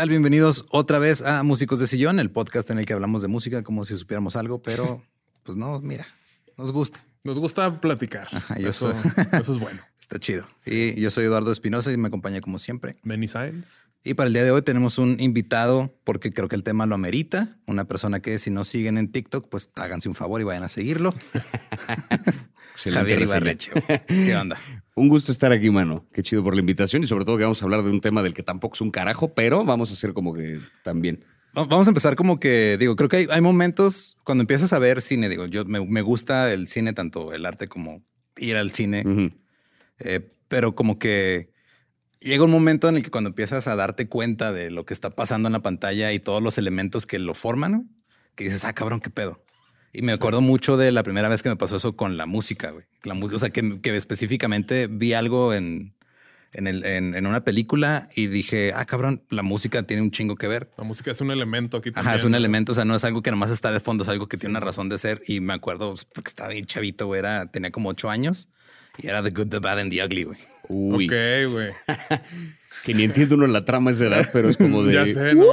Tal? Bienvenidos otra vez a Músicos de Sillón, el podcast en el que hablamos de música como si supiéramos algo, pero pues no, mira, nos gusta. Nos gusta platicar. Ajá, yo eso, soy- eso es bueno. Está chido. Y yo soy Eduardo Espinosa y me acompaña como siempre. Many Science. Y para el día de hoy tenemos un invitado porque creo que el tema lo amerita. Una persona que si no siguen en TikTok, pues háganse un favor y vayan a seguirlo. Javier. Ibarreche. ¿Qué onda? Un gusto estar aquí, mano. Qué chido por la invitación y sobre todo que vamos a hablar de un tema del que tampoco es un carajo, pero vamos a hacer como que también. Va- Vamos a empezar como que, digo, creo que hay, hay momentos cuando empiezas a ver cine, digo, yo me, me gusta el cine, tanto el arte como ir al cine. Eh, pero como que llega un momento en el que cuando empiezas a darte cuenta de lo que está pasando en la pantalla y todos los elementos que lo forman, que dices, ah, cabrón, qué pedo. Y me acuerdo mucho de la primera vez que me pasó eso con la música, güey. La música, o sea, que, que específicamente vi algo en, en, el, en, en una película y dije, ah, cabrón, la música tiene un chingo que ver. La música es un elemento aquí también. Ajá, es un elemento, o sea, no es algo que nomás está de fondo, es algo que tiene una razón de ser. Y me acuerdo pues, porque estaba bien chavito, güey, era, tenía como ocho años y era The Good, The Bad and The Ugly, güey. Uy, Ok, güey. que ni entiende uno la trama a esa edad, pero es como de. Ya sé, ¿no?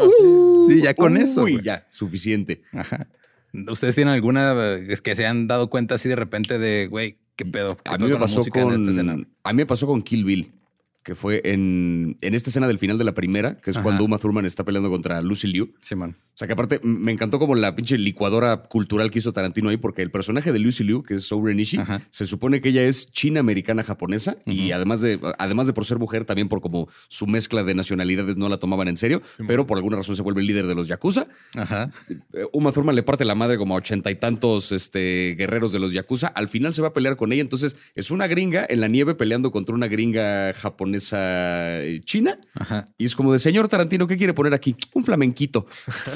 Sí, ya con eso. Uy, ya, suficiente. Ajá. ¿Ustedes tienen alguna eh, es que se han dado cuenta así de repente de, güey, qué pedo? ¿Qué A pedo mí me pasó con. esta escena? A mí me pasó con Kill Bill, que fue en, en esta escena del final de la primera, que es Ajá. cuando Uma Thurman está peleando contra Lucy Liu. Simón. O sea, que aparte me encantó como la pinche licuadora cultural que hizo Tarantino ahí, porque el personaje de Lucy Liu, que es Soure Nishi, Ajá. se supone que ella es china, americana, japonesa, y además de, además de por ser mujer, también por como su mezcla de nacionalidades no la tomaban en serio, pero por alguna razón se vuelve el líder de los Yakuza. Ajá. Eh, Uma Thurman le parte la madre como a ochenta y tantos este, guerreros de los Yakuza. Al final se va a pelear con ella. Entonces es una gringa en la nieve peleando contra una gringa japonesa eh, china. Ajá. Y es como de, señor Tarantino, ¿qué quiere poner aquí? Un flamenquito.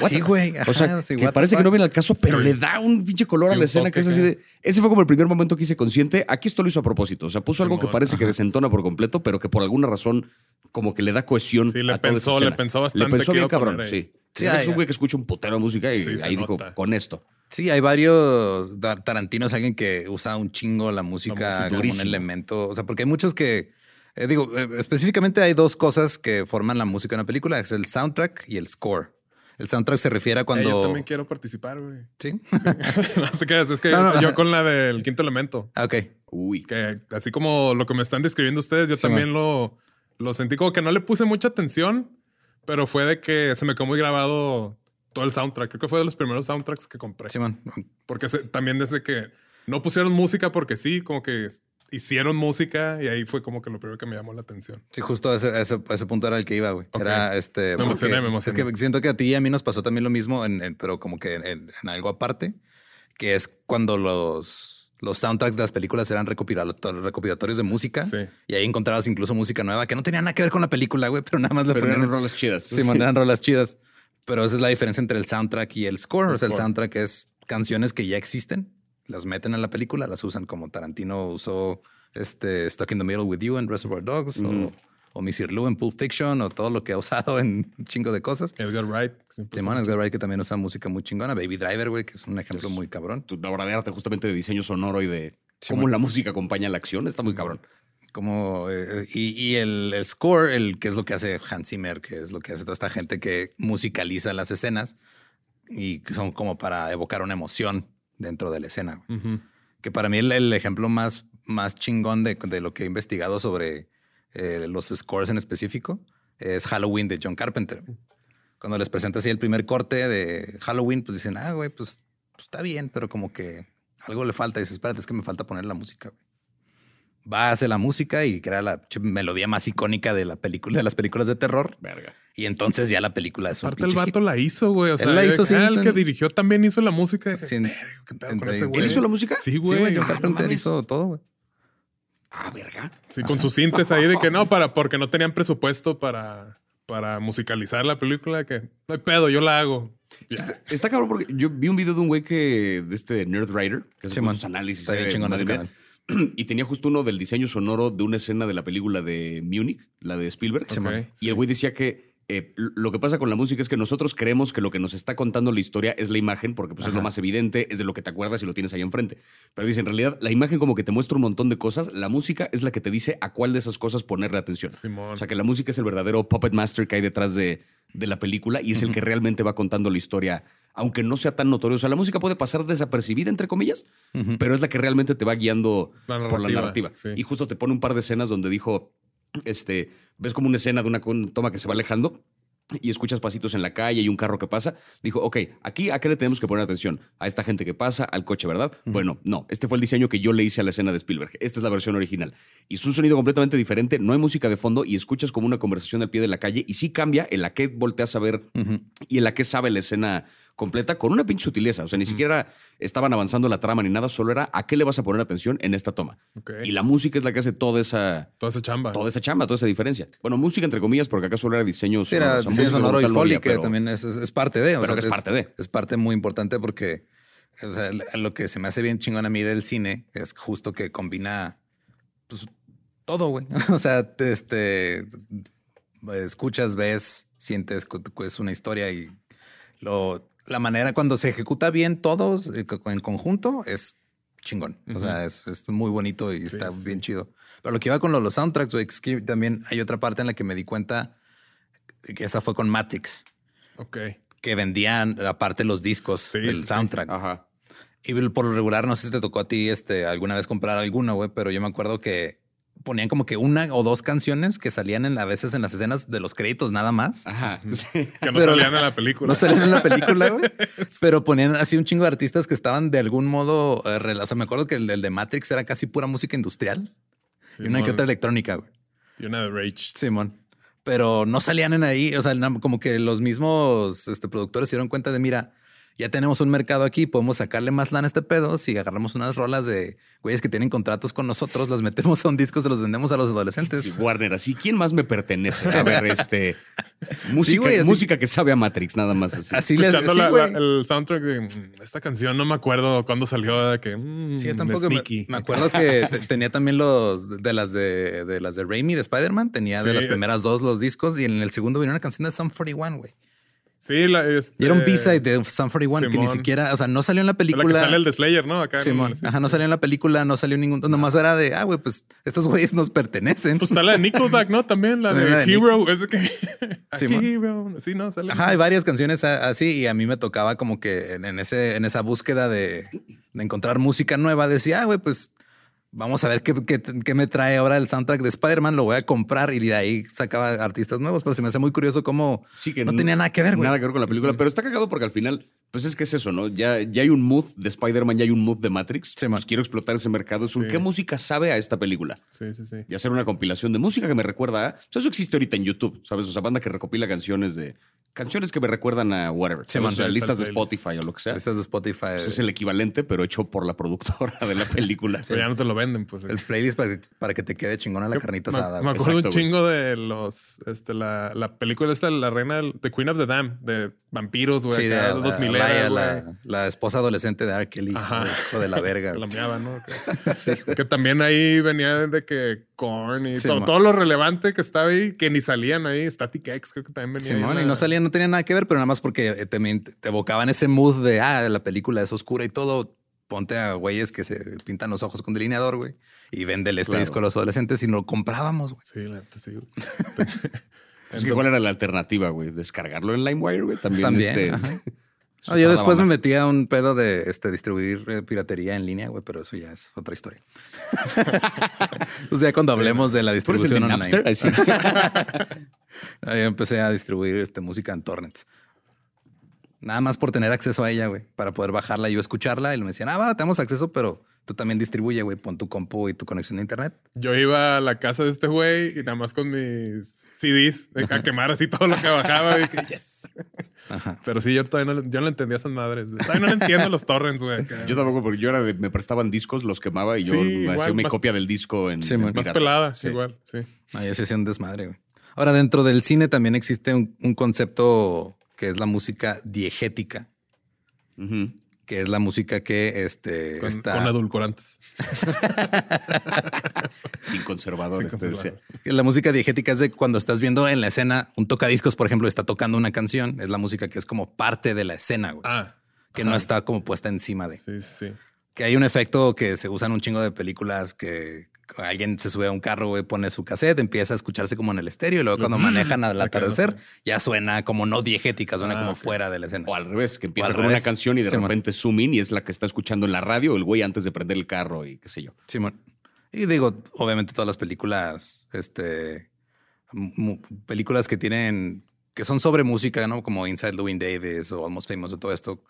Sí, güey. O sea, sí, que parece que no viene al caso, pero Sí. le da un pinche color Sí, a la escena toque que es así de. Ese fue como el primer momento que hice consciente. Aquí esto lo hizo a propósito. O sea, puso algo que parece que desentona por completo, pero que por alguna razón como que le da cohesión. Sí, le a toda esa pensó, le escena. pensó bastante Le pensó bien a cabrón, sí. Es un güey que escucha un putero de música y Sí, ahí dijo, nota. con esto. Sí, hay varios. Tar- Tarantino es alguien que usa un chingo la música, música. como un Durísimo. elemento. O sea, porque hay muchos que. Eh, digo, eh, específicamente hay dos cosas que forman la música en una película: es el soundtrack y el score. El soundtrack se refiere a Eh, cuando. yo también quiero participar, güey. Sí. no te creas, es que No, no. yo con la del quinto elemento, Ah, ok. Uy. que así como lo que me están describiendo ustedes, yo Sí, también lo, lo sentí como que no le puse mucha atención, pero fue de que se me quedó muy grabado todo el soundtrack. Creo que fue de los primeros soundtracks que compré. Simón. Porque se- también desde que no pusieron música porque sí, como que hicieron música y ahí fue como que lo primero que me llamó la atención. Sí, justo ese, ese, ese punto era el que iba, güey. Era este. Me emocioné, me emocioné. Es que siento que a ti y a mí nos pasó también lo mismo, en, en- pero como que en, en algo aparte, que es cuando los, los soundtracks de las películas eran recopilator- recopilatorios de música. Sí. Y ahí encontrabas incluso música nueva que no tenía nada que ver con la película, güey, pero nada más le Pero ponían. eran rolas chidas. Simón, eran rolas chidas. Pero esa es la diferencia entre el soundtrack y el score. El o sea, el soundtrack es canciones que ya existen, las meten en la película, las usan como Tarantino usó este Stuck in the Middle with You en Reservoir Dogs o, o Miss Lou en Pulp Fiction o todo lo que ha usado en un chingo de cosas. Edgar Wright. Simón Edgar Wright que también usa música muy chingona. Baby Driver, güey, que es un ejemplo muy cabrón. Tu obra de arte justamente de diseño sonoro y de cómo la música acompaña la acción. Está muy cabrón. Como, eh, y, y el, el score, el que es lo que hace Hans Zimmer, que es lo que hace toda esta gente que musicaliza las escenas y que son como para evocar una emoción dentro de la escena. Que para mí el, el ejemplo más, más chingón de, de lo que he investigado sobre eh, los scores en específico es Halloween de John Carpenter. Cuando les presenta así el primer corte de Halloween, pues dicen, ah, güey, pues, pues está bien, pero como que algo le falta. Y dices, espérate, es que me falta poner la música. güey". Va, hace la música y crea la melodía más icónica de la película, de las películas de terror. Verga. Y entonces ya la película es un Aparte el vato hit. la hizo, güey. O sea, Él la hizo, sí, el que dirigió también hizo la música. Sí, "Verga, ¿Qué pedo con ese ¿Él güey? hizo la música? Sí, Sí, güey. John Ah, no hizo todo, güey. Ah, verga. Sí, con sus cintes ahí de que no, para, porque no tenían presupuesto para, para musicalizar la película, que no hay pedo, yo la hago. Ya. Está cabrón porque yo vi un video de un güey que, de este Nerd Writer, que hace sus análisis. Está bien chingón ese. Y tenía justo uno del diseño sonoro de una escena de la película de Munich, la de Spielberg. Y el güey decía que eh, lo que pasa con la música es que nosotros creemos que lo que nos está contando la historia es la imagen, porque pues, es lo más evidente, es de lo que te acuerdas y lo tienes ahí enfrente. Pero dice, en realidad, la imagen como que te muestra un montón de cosas, la música es la que te dice a cuál de esas cosas ponerle atención. Simón. O sea, que la música es el verdadero puppet master que hay detrás de, de la película y es el que realmente va contando la historia, aunque no sea tan notorio. O sea, la música puede pasar desapercibida, entre comillas, pero es la que realmente te va guiando La por la narrativa, sí. Y justo te pone un par de escenas donde dijo, este, ves como una escena de una toma que se va alejando y escuchas pasitos en la calle y un carro que pasa, dijo, ok, aquí a qué le tenemos que poner atención? A esta gente que pasa, al coche, ¿verdad? Bueno, no, este fue el diseño que yo le hice a la escena de Spielberg. Esta es la versión original. Y es un sonido completamente diferente, no hay música de fondo y escuchas como una conversación al pie de la calle y sí cambia en la que volteas a ver y en la que sabe la escena completa con una pinche sutileza. O sea, ni siquiera estaban avanzando la trama ni nada, solo era a qué le vas a poner atención en esta toma. Y la música es la que hace toda esa, Toda esa chamba. toda esa chamba, toda esa diferencia. Bueno, música entre comillas, porque acá solo era diseño Sí, era sonoro. O sea, diseño sonoro y foley, que pero- también es, es- es parte de. o pero sea, que es parte de. Es parte muy importante porque o sea, lo que se me hace bien chingón a mí del cine es justo que combina pues, todo, güey. O sea, te- este, escuchas, ves, sientes es una historia y lo, la manera cuando se ejecuta bien todos eh, en conjunto es chingón. O sea, es, es muy bonito y está sí. bien chido. Pero lo que iba con lo- los soundtracks, güey, es que también hay otra parte en la que me di cuenta que esa fue con Matix, Ok. que vendían aparte los discos Sí, del soundtrack. Ajá. Y por lo regular, no sé si te tocó a ti este, alguna vez comprar alguna, güey, pero yo me acuerdo que ponían como que una o dos canciones que salían en, a veces en las escenas de los créditos nada más. Ajá. Sí. Que no Pero- salían en la película. No salían en la película, güey. Pero ponían así un chingo de artistas que estaban de algún modo. eh, rela- o sea, me acuerdo que el, de Matrix era casi pura música industrial y una que otra electrónica, güey. Y una de Rage. Simón. Pero no salían en ahí. O sea, como que los mismos este, productores se dieron cuenta de, mira, ya tenemos un mercado aquí, podemos sacarle más lana a este pedo. Si agarramos unas rolas de güeyes que tienen contratos con nosotros, las metemos a un disco, se los vendemos a los adolescentes. Sí, Warner, así, ¿quién más me pertenece? A ver, este. Música, güey, así- música que sabe a Matrix, nada más así. Así les Escuchando sí, la- güey. la- el soundtrack de mm, esta canción, no me acuerdo cuándo salió, de que. mm, Sí, yo de tampoco me, acuerdo que te- tenía también los de las de, de las de Raimi de Spider-Man. Tenía de Sí. las primeras dos los discos y en el segundo venía una canción de Sum 41, güey. Sí, la, este, Y era un B-side de Sum 41 que ni siquiera, o sea, no salió en la de la que película. sale el de Slayer, ¿no? Acá. en- Simón. Ajá, no salió en la película, no salió ningún. Nomás era de, ah, güey, pues estos güeyes nos pertenecen. Pues está la de Nickelback, ¿no? También la También de, la de Hero. Es de que. Simón. Hero. Sí, no, sale. Ajá, hay varias canciones así y a mí me tocaba como que en, en ese, en esa búsqueda de, de encontrar música nueva, decía, ah, güey, pues vamos a ver qué, qué- qué me trae ahora el soundtrack de Spider-Man, lo voy a comprar y de ahí sacaba artistas nuevos, pero se me hace muy curioso cómo Sí, que no tenía nada que ver, güey. Nada que ver con la película, pero está cagado porque al final, pues es que es eso, ¿no? Ya, ya hay un mood de Spider-Man, ya hay un mood de Matrix. Sí, pues quiero explotar ese mercado. Es un, Sí. ¿Qué música sabe a esta película? Sí, sí, sí. Y hacer una compilación de música que me recuerda a. O sea, eso existe ahorita en YouTube, ¿sabes? O sea, banda que recopila canciones de. Canciones que me recuerdan a whatever. Sí, o sea, Sí, listas de. Spotify o lo que sea. Estas de Spotify. Pues es el equivalente, pero hecho por la productora de la película. Pero ya no te lo venden, pues. el playlist para, para que te quede chingona la carnita me, asada. me acuerdo Exacto, un güey. chingo de los. Este, la, la película esta, La Reina del The Queen of the Dam, de vampiros, güey. Sí, de la, 2000 Laia, era, güey. la, la esposa adolescente de R. Kelly, Ajá. hijo de la verga. Que la meaba, ¿no? Que, que también ahí venía de que Korn y Sí, todo, todo lo relevante que estaba ahí, que ni salían ahí. Static X creo que también venía. ahí Simón, en y la- no salía, no tenía nada que ver, pero nada más porque eh, también te te evocaban ese mood de, ah, la película es oscura y todo. Ponte a güeyes que se pintan los ojos con delineador, güey, y véndele este Claro. disco a los adolescentes y lo comprábamos, güey. Sí, la sí. Es que ¿Cuál era la alternativa, güey? ¿Descargarlo en LimeWire, güey? También, También, este, No, yo después me metí a un pedo de este, distribuir eh, piratería en línea, güey, pero eso ya es otra historia. o sea, cuando hablemos de la ¿Tú eres el de distribución online. Napster? Ahí sí. Ahí empecé a distribuir este, música en torrents. Nada más por tener acceso a ella, güey, para poder bajarla y yo escucharla. Y me decían, ah, va, tenemos acceso, pero tú también distribuye, güey, pon tu compu y tu conexión a internet. Yo iba a la casa de este güey y nada más con mis CDs a quemar así todo lo que bajaba. y que, yes. Pero sí, yo todavía no, yo no entendía a esas madres. Todavía no le entiendo los torrents, güey. Yo tampoco, porque yo era de, me prestaban discos, los quemaba y yo me hacía igual, mi más- copia del disco en, Sí, en. Más pirata. pelada, Sí. igual, sí. Ahí se hacía un desmadre, güey. Ahora, dentro del cine también existe un, un concepto que es la música diegética, Ujú. Que es la música que este, Con, está... con edulcorantes. Sin conservadores, Sin conservador. La música diegética es de cuando estás viendo en la escena un tocadiscos, por ejemplo, está tocando una canción. Es la música que es como parte de la escena, güey. Ah, que no está como puesta encima de. sí, sí, sí. Que hay un efecto que se usa en un chingo de películas que alguien se sube a un carro, güey, pone su cassette, empieza a escucharse como en el estéreo y luego cuando manejan al Acá, atardecer ya suena como no diegética, suena Ah, como fuera de la escena. O al revés, que empieza con una canción y de repente zoom in y es la que está escuchando en la radio el güey antes de prender el carro y qué sé yo. Simón. Y digo, obviamente todas las películas, este, películas que tienen, que son sobre música, ¿no? Como Inside Louis Davis o Almost Famous o todo esto,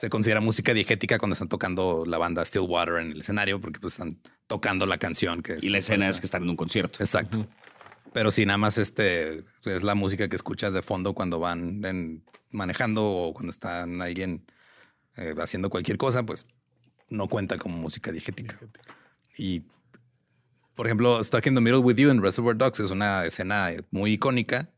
se considera música diegética cuando están tocando la banda Stillwater en el escenario porque pues están tocando la canción que Y la escena es que están en un concierto. Exacto. Pero si nada más este es la música que escuchas de fondo cuando van en- manejando o cuando están alguien eh, haciendo cualquier cosa, pues no cuenta como música diegética. Y por ejemplo, Stuck in the Middle with You en Reservoir Dogs es una escena muy icónica.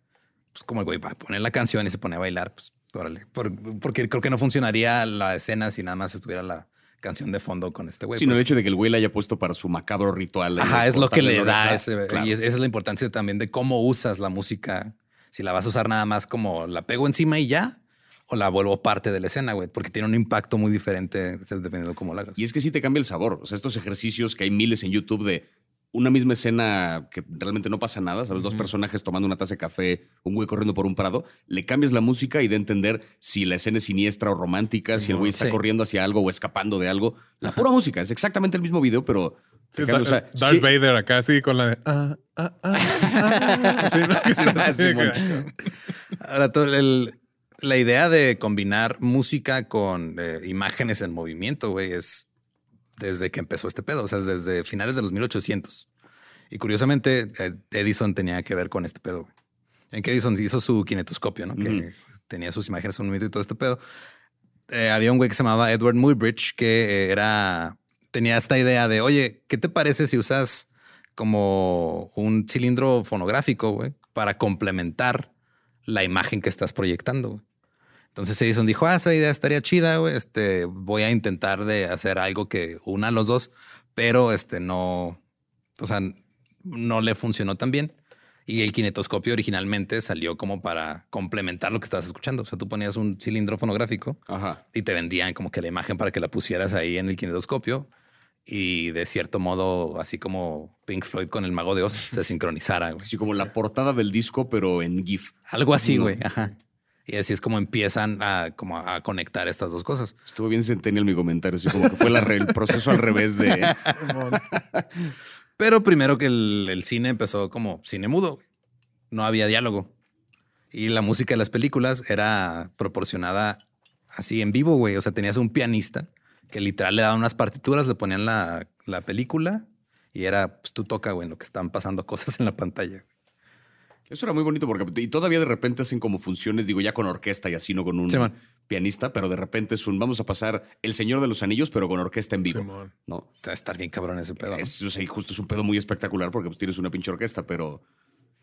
Pues como el güey va a poner la canción y se pone a bailar, pues órale. Por- porque creo que no funcionaría la escena si nada más estuviera la canción de fondo con este güey. Sino el hecho de que el güey la haya puesto para su macabro ritual. Ajá, es lo que le da ese. Claro. Y es- esa es la importancia también de cómo usas la música. Si la vas a usar nada más como la pego encima y ya, o la vuelvo parte de la escena, güey, porque tiene un impacto muy diferente dependiendo de cómo la hagas. Y es que sí te cambia el sabor. O sea, estos ejercicios que hay miles en YouTube de una misma escena que realmente no pasa nada, ¿sabes? Dos personajes tomando una taza de café, un güey corriendo por un prado, le cambias la música y de entender si la escena es siniestra o romántica, si el güey está Sí. corriendo hacia algo o escapando de algo. La pura música, es exactamente el mismo video, pero... Sí, te cambia, o sea, Darth sí- Vader acá así con la de. Ah, ah, ah, ah. Ahora, todo el- la idea de combinar música con eh, imágenes en movimiento, güey, es desde que empezó este pedo, o sea, desde finales de los 1800. Y curiosamente, eh, Edison tenía que ver con este pedo. güey. En que Edison hizo su kinetoscopio, ¿no? Que tenía sus imágenes en movimiento y todo este pedo. eh, había un güey que se llamaba Edward Muybridge que eh, era tenía esta idea de, oye, ¿qué te parece si usas como un cilindro fonográfico güey, para complementar la imagen que estás proyectando? güey? Entonces Edison dijo, ah, esa idea estaría chida, güey. Este, voy a intentar de hacer algo que una a los dos, pero este no, o sea, no le funcionó tan bien. Y el kinetoscopio originalmente salió como para complementar lo que estabas escuchando. O sea, tú ponías un cilindro fonográfico Ajá. y te vendían como que la imagen para que la pusieras ahí en el kinetoscopio y de cierto modo, así como Pink Floyd con el mago de Oz, se sincronizara. güey. Así como la portada del disco, pero en GIF. Algo así, güey. Ajá. Y así es como empiezan a, como a conectar estas dos cosas. Estuvo bien centennial mi comentario, así como que fue la el proceso al revés de... Pero primero que el, el cine empezó como cine mudo, no había diálogo. Y la música de las películas era proporcionada así en vivo, güey. O sea, tenías un pianista que literal le daban unas partituras, le ponían la, la película y era, pues tú toca, güey, en lo que están pasando cosas en la pantalla. Eso era muy bonito porque y todavía de repente hacen como funciones, digo, ya con orquesta y así, no con un Simón. pianista, pero de repente es un vamos a pasar El Señor de los Anillos, pero con orquesta en vivo. Simón. ¿no? Va a estar bien cabrón ese pedo. ¿no? Es, o sea, y justo es un pedo muy espectacular porque pues tienes una pinche orquesta, pero.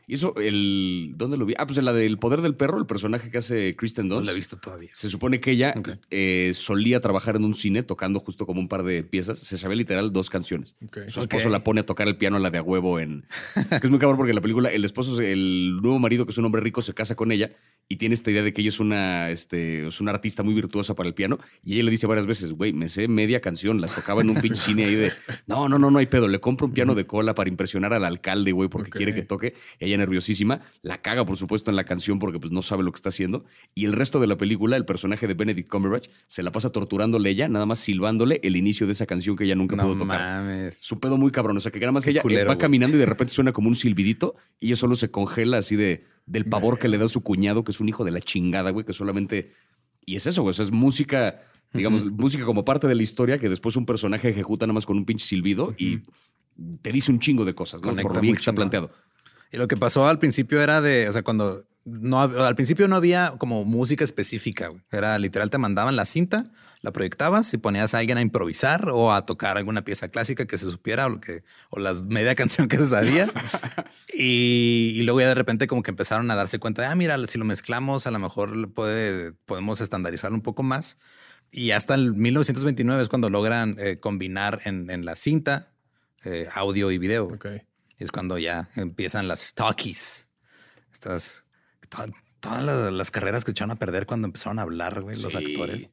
Y eso, el. ¿Dónde lo vi? Ah, pues en la del poder del perro, el personaje que hace Kristen No Dunst. lo he visto todavía. Se supone que ella eh, solía trabajar en un cine tocando justo como un par de piezas. Se sabía literal dos canciones. Su esposo la pone a tocar el piano a la de a huevo en. que es muy cabrón porque en la película el esposo, el nuevo marido, que es un hombre rico, se casa con ella y tiene esta idea de que ella es una, este, es una artista muy virtuosa para el piano. Y ella le dice varias veces, güey, me sé media canción, las tocaba en un pinche cine ahí de. No, no, no, no hay pedo. Le compro un piano de cola para impresionar al alcalde, güey, porque quiere que toque. Ella nerviosísima, la caga, por supuesto, en la canción porque pues no sabe lo que está haciendo. Y el resto de la película, el personaje de Benedict Cumberbatch se la pasa torturándole ella, nada más silbándole el inicio de esa canción que ella nunca No pudo tocar. mames. Su pedo muy cabrón. O sea, que nada más Qué ella eh, culero, va caminando y de repente suena como un silbidito y ella solo se congela así de del pavor que le da su cuñado, que es un hijo de la chingada, güey, que solamente. Y es eso, güey. O sea, es música, digamos, música como parte de la historia que después un personaje ejecuta nada más con un pinche silbido y te dice un chingo de cosas, ¿no? Conecta Por lo bien que está planteado. Y lo que pasó al principio era de, o sea, cuando no, al principio no había como música específica. Era literal, te mandaban la cinta, la proyectabas y ponías a alguien a improvisar o a tocar alguna pieza clásica que se supiera o lo que, o la media canción que se sabía. y, y luego ya de repente como que empezaron a darse cuenta de, ah, mira, si lo mezclamos, a lo mejor puede, podemos estandarizarlo un poco más. Y hasta el 1929 es cuando logran eh, combinar en, en la cinta eh, audio y video. güey. Es cuando ya empiezan las talkies. Estas, to- todas las, las carreras que echaron a perder cuando empezaron a hablar, güey, los actores.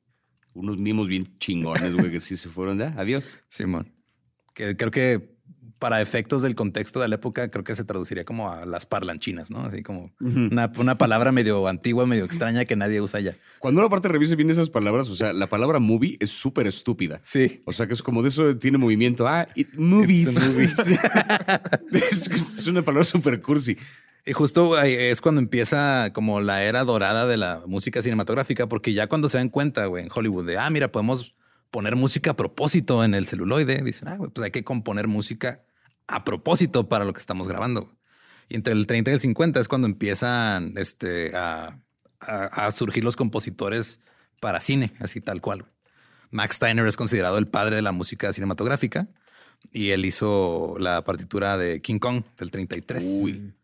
Unos mimos bien chingones, güey, que sí se fueron ya. Adiós. Simón. Que creo que para efectos del contexto de la época, creo que se traduciría como a las parlanchinas, ¿no? Así como una, una palabra medio antigua, medio extraña que nadie usa ya. Cuando una parte revise bien esas palabras, o sea, la palabra movie es súper estúpida. Sí. O sea, que es como de eso tiene movimiento. Ah, it movies. It's a movie. es, es una palabra súper cursi. Y justo es cuando empieza como la era dorada de la música cinematográfica, porque ya cuando se dan cuenta, güey, en Hollywood, de, ah, mira, podemos poner música a propósito en el celuloide, dicen, ah, pues hay que componer música a propósito para lo que estamos grabando. Y entre el 30 y el 50 es cuando empiezan este, a, a- a surgir los compositores para cine, así tal cual. Max Steiner es considerado el padre de la música cinematográfica y él hizo la partitura de King Kong del 33 Uy.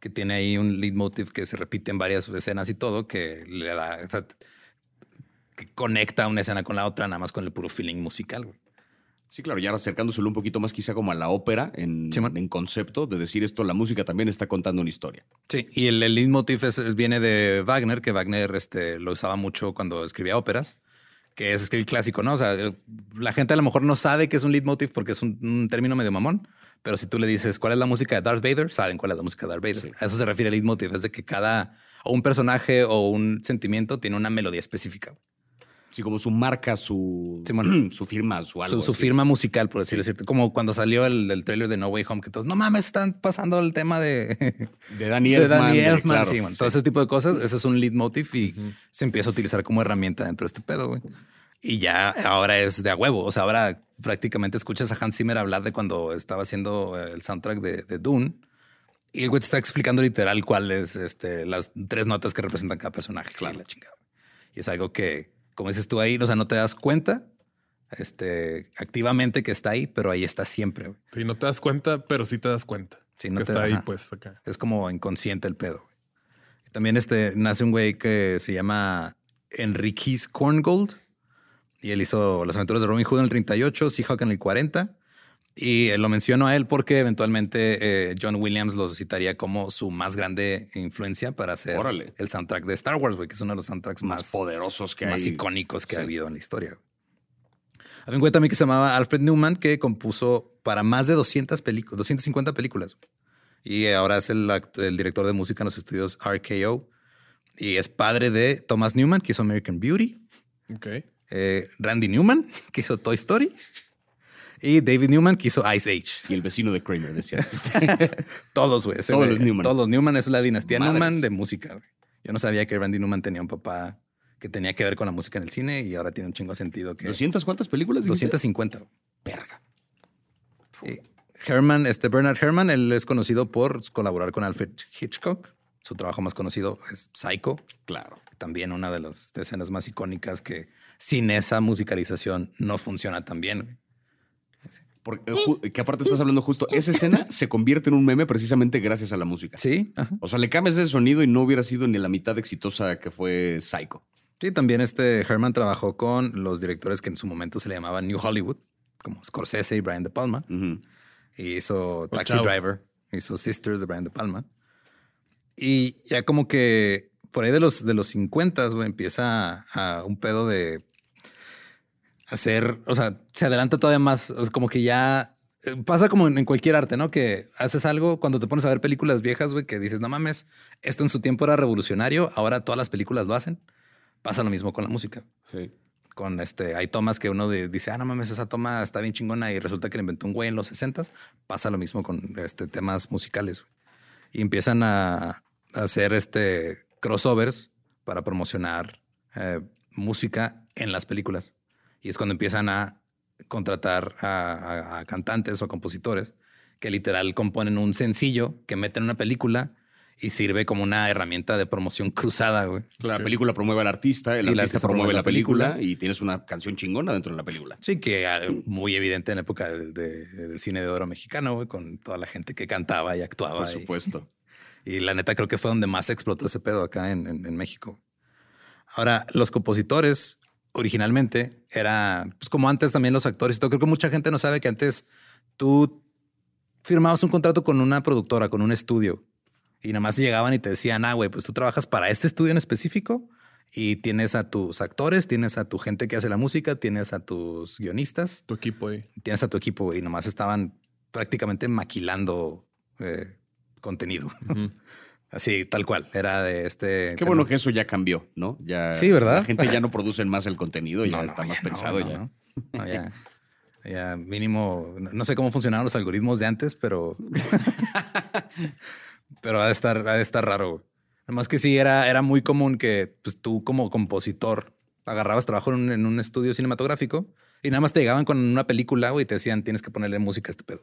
que tiene ahí un leitmotiv que se repite en varias escenas y todo, que le da, o sea, que conecta una escena con la otra, nada más con el puro feeling musical. güey. Sí, claro, ya acercándoselo un poquito más quizá como a la ópera en, concepto, de decir esto, la música también está contando una historia. Sí, y el, el leitmotiv es- es- viene de Wagner, que Wagner este, lo usaba mucho cuando escribía óperas, que es el clásico, ¿no? O sea, la gente a lo mejor no sabe que es un leitmotiv porque es un, un término medio mamón, pero si tú le dices cuál es la música de Darth Vader, saben cuál es la música de Darth Vader. A eso se refiere el leitmotiv, es de que cada o un personaje o un sentimiento tiene una melodía específica. Sí, como su marca, su, Simón. su firma, su algo. su, su firma musical, por decirlo así. Como cuando salió el, el trailer de No Way Home, que todos, no mames, están pasando el tema de, De Danny de Elfman. Danny de- Elfman. claro, sí, bueno, sí. todo ese tipo de cosas. Ese es un leitmotiv y se empieza a utilizar como herramienta dentro de este pedo, güey. Y ya ahora es de a huevo. O sea, ahora prácticamente escuchas a Hans Zimmer hablar de cuando estaba haciendo el soundtrack de, de Dune. Y el güey te está explicando literal cuáles este, las tres notas que representan cada personaje. Claro. La chingada. Y es algo que como dices tú ahí, o sea, no te das cuenta este, activamente que está ahí, pero ahí está siempre. güey. Sí, no te das cuenta, pero sí te das cuenta. Sí, no que te- está ahí, ajá. pues, acá. Es como inconsciente el pedo. güey. También este, nace un güey que se llama Enriquez Korngold y él hizo Las aventuras de Robin Hood en el 38, Seahawk en el 40. Y eh, lo menciono a él porque eventualmente eh, John Williams lo citaría como su más grande influencia para hacer Órale. el soundtrack de Star Wars, que es uno de los soundtracks Más, más, poderosos que más hay. icónicos que ha habido en la historia. Había un güey también que se llamaba Alfred Newman que compuso para más de 200 películas, 250 películas. Y ahora es el, director de música en los estudios RKO. Y es padre de Thomas Newman, que hizo American Beauty. Ok. eh, Randy Newman, que hizo Toy Story. Y David Newman, que hizo Ice Age. Y el vecino de Kramer, decía. Todos, güey. Todos los Newman. Todos los Newman. Es la dinastía Madres. Newman de música. güey. Yo no sabía que Randy Newman tenía un papá que tenía que ver con la música en el cine y ahora tiene un chingo de sentido que... ¿200 cuántas películas? dijiste? 250. güey. Verga. Eh, Herman, este Bernard Herrmann, él es conocido por colaborar con Alfred Hitchcock. Su trabajo más conocido es Psycho, Claro. también una de las escenas más icónicas que sin esa musicalización no funciona tan bien. Porque, eh, ju- que aparte estás hablando justo, esa escena se convierte en un meme precisamente gracias a la música. Sí, ajá. O sea, le cambias ese sonido y no hubiera sido ni la mitad exitosa que fue Psycho. Sí, también este Herman trabajó con los directores que en su momento se le llamaban New Hollywood, como Scorsese y Brian De Palma. Ujú. Y hizo Taxi. Driver, hizo Sisters de Brian De Palma. Y ya como que por ahí de los, de los 50, güey, empieza a, un pedo de hacer, o sea, se adelanta todavía más, o sea, como que ya eh, pasa como en, en cualquier arte, ¿no? Que haces algo cuando te pones a ver películas viejas, güey, que dices, no mames, esto en su tiempo era revolucionario, ahora todas las películas lo hacen. Pasa lo mismo con la música Sí. con este, hay tomas que uno de- dice, ah, no mames, esa toma está bien chingona y resulta que la inventó un güey en los 60 Pasa lo mismo con este, temas musicales. güey. Y empiezan a, a hacer este crossovers para promocionar eh, música en las películas. Y es cuando empiezan a contratar a, a- a cantantes o a compositores que literal componen un sencillo que meten en una película y sirve como una herramienta de promoción cruzada, güey. La película promueve al artista, el Y el artista artista promueve promueve la la película, película. y tienes una canción chingona dentro de la película. Sí, que eh, muy evidente en la época del, de- del cine de oro mexicano, güey, con toda la gente que cantaba y actuaba. Por y- supuesto. Y, la neta creo que fue donde más explotó ese pedo acá en, en- en México. Ahora, los compositores originalmente era, pues como antes también los actores. y todo. Creo que mucha gente no sabe que antes tú firmabas un contrato con una productora, con un estudio, y nada más llegaban y te decían, ah, güey, pues tú trabajas para este estudio en específico y tienes a tus actores, tienes a tu gente que hace la música, tienes a tus guionistas Tu equipo ahí. tienes a tu equipo y nomás estaban prácticamente maquilando eh, contenido. Así, tal cual. Era de este. Qué bueno que eso ya cambió, ¿no? Ya, Sí, ¿verdad? La gente ya no produce más el contenido, ya No, no, está más pensado no, ya. ya. Ya mínimo, no sé cómo funcionaban los algoritmos de antes, pero. pero ha de estar, ha de estar raro. Además que sí, era, era muy común que pues, tú como compositor agarrabas trabajo en un, en un estudio cinematográfico y nada más te llegaban con una película y te decían tienes que ponerle música a este pedo.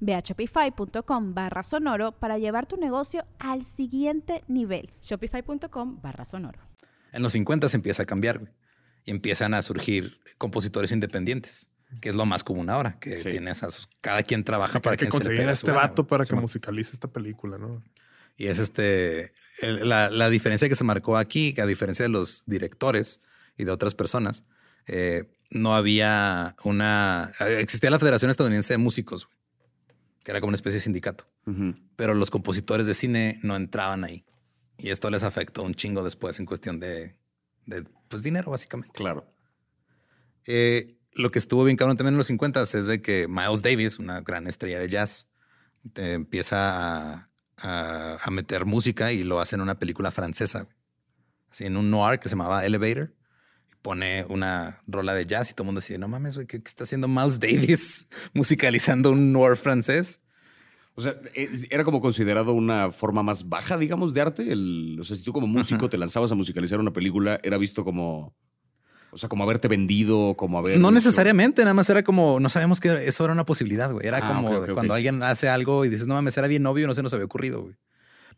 Ve a shopify.com barra sonoro para llevar tu negocio al siguiente nivel. Shopify.com barra sonoro. En los 50 se empieza a cambiar y empiezan a surgir compositores independientes, que es lo más común ahora, que Sí. tienes a sus, cada quien trabaja para que quien conseguir a este vato para que musicalice esta película, ¿no? Y es este el- la, la diferencia que se marcó aquí, que a diferencia de los directores y de otras personas, eh, no había una. Existía la Federación Estadounidense de Músicos, güey, que era como una especie de sindicato. pero los compositores de cine no entraban ahí. Y esto les afectó un chingo después en cuestión de, de pues, dinero, básicamente. Claro. Eh, lo que estuvo bien cabrón también en los 50 es de que Miles Davis, una gran estrella de jazz, eh, empieza a, a, meter música y lo hace en una película francesa. Así en un noir que se llamaba Elevator. Pone una rola de jazz y todo el mundo dice, no mames, güey, ¿qué, está haciendo Miles Davis musicalizando un noir francés? O sea, eh, era como considerado una forma más baja, digamos, de arte. El, o sea, si tú como músico te lanzabas a musicalizar una película, era visto como o sea, como haberte vendido, como haber. No necesariamente, nada más era como, no sabemos que eso era una posibilidad, güey. Era ah, como cuando alguien hace algo y dices, no mames, era bien obvio, no se nos había ocurrido, güey.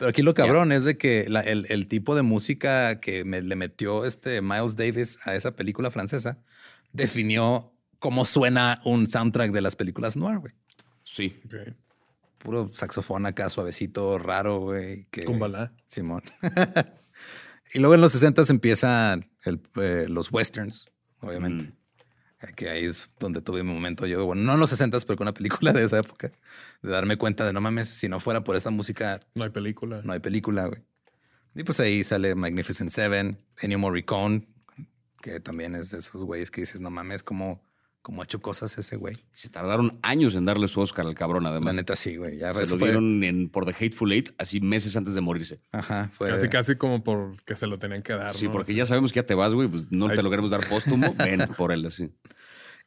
Pero aquí lo cabrón es de que el, tipo de música que me, le metió este Miles Davis a esa película francesa definió cómo suena un soundtrack de las películas noir, güey. Sí. Puro saxofón acá, suavecito, raro, güey. Que... Simón. Y luego en los 60 empiezan eh, los westerns, obviamente. Mm. Que ahí es donde tuve mi momento yo, bueno, no en los 60 pero con una película de esa época, de darme cuenta de no mames, si no fuera por esta música. No hay película. No hay película, güey. Y pues ahí sale Magnificent Seven, Ennio Morricone, que también es de esos güeyes que dices, no mames, como como ha hecho cosas ese güey. Se tardaron años en darle su Oscar al cabrón, además. La neta sí, güey. Ya Se lo dieron en, por The Hateful Eight, así meses antes de morirse. Ajá. Fue... Casi, casi como por que se lo tenían que dar. Sí, porque ya sabemos que ya te vas, güey. Pues no te lo queremos dar póstumo. Ven por él, así.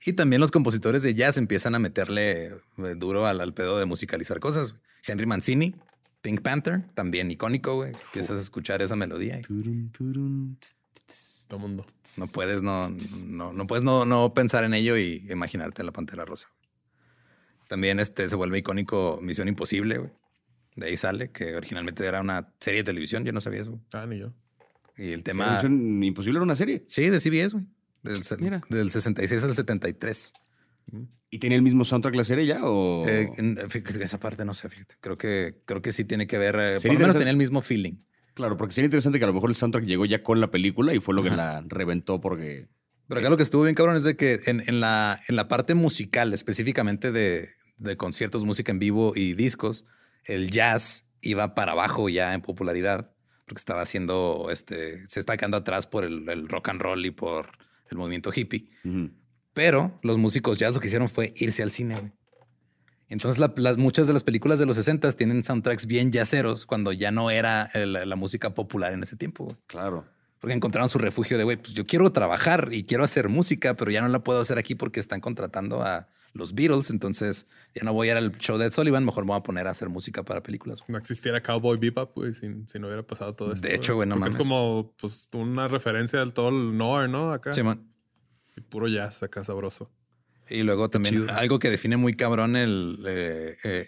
Y también los compositores de jazz empiezan a meterle eh, duro al, pedo de musicalizar cosas. Henry Mancini, Pink Panther, también icónico, güey. Empiezas a escuchar esa melodía. Y mundo. No puedes no, no, puedes no, no, pensar en ello y imaginarte la pantera rosa. También este se vuelve icónico Misión Imposible, De ahí sale, que originalmente era una serie de televisión, yo no sabía eso. Ah, ni yo. Y el tema. ¿Misión Imposible era una serie? Sí, de CBS, güey. Del, del 66 al 73. ¿Y tiene el mismo soundtrack la serie ya? O... Eh, esa parte no sé, fíjate. Creo que, creo que sí tiene que ver. Eh, por lo menos tenía el mismo feeling. Claro, porque sería interesante que a lo mejor el soundtrack llegó ya con la película y fue lo que la reventó porque... Pero acá lo que estuvo bien cabrón es de que en, la, en la parte musical, específicamente de, conciertos, música en vivo y discos, el jazz iba para abajo ya en popularidad porque estaba haciendo, este, se está quedando atrás por el, rock and roll y por el movimiento hippie. Pero los músicos jazz lo que hicieron fue irse al cine, Entonces, muchas de las películas de los 60 tienen soundtracks bien yaceros cuando ya no era la música popular en ese tiempo. Claro. Porque encontraron su refugio de, güey, pues yo quiero trabajar y quiero hacer música, pero ya no la puedo hacer aquí porque están contratando a los Beatles. Entonces, ya no voy a ir al show de Ed Sullivan, mejor me voy a poner a hacer música para películas. No existiera Cowboy Bebop, güey, si, no hubiera pasado todo esto. De hecho, güey, no Es como pues, una referencia al todo el noir, ¿no? Acá. Sí, man. Y puro jazz acá sabroso. Y luego también algo que define muy cabrón el eh, eh,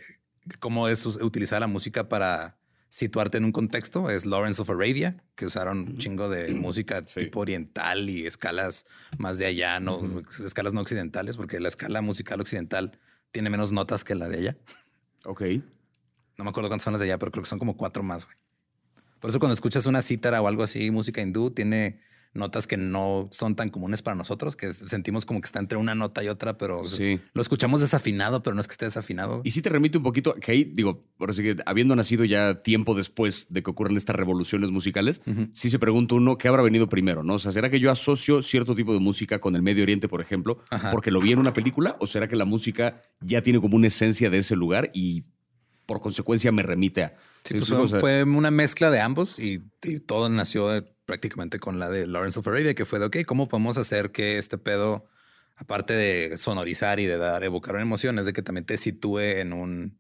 cómo es utilizar la música para situarte en un contexto es Lawrence of Arabia, que usaron un chingo de música tipo oriental y escalas más de allá, no escalas no occidentales, porque la escala musical occidental tiene menos notas que la de allá. Ok. No me acuerdo cuántas son las de allá, pero creo que son como cuatro más. Güey. Por eso cuando escuchas una cítara o algo así, música hindú, tiene notas que no son tan comunes para nosotros, que sentimos como que está entre una nota y otra, pero lo escuchamos desafinado, pero no es que esté desafinado. Y sí te remite un poquito, que ahí, digo, por así que habiendo nacido ya tiempo después de que ocurran estas revoluciones musicales, sí se pregunta uno qué habrá venido primero, ¿no? O sea, ¿será que yo asocio cierto tipo de música con el Medio Oriente, por ejemplo, porque lo vi en una película? ¿O será que la música ya tiene como una esencia de ese lugar y por consecuencia me remite a... Sí, pues fue una mezcla de ambos y, y todo nació de prácticamente con la de Lawrence of Arabia, que fue de, ok, ¿cómo podemos hacer que este pedo, aparte de sonorizar y de dar, evocar una emoción, es de que también te sitúe en un...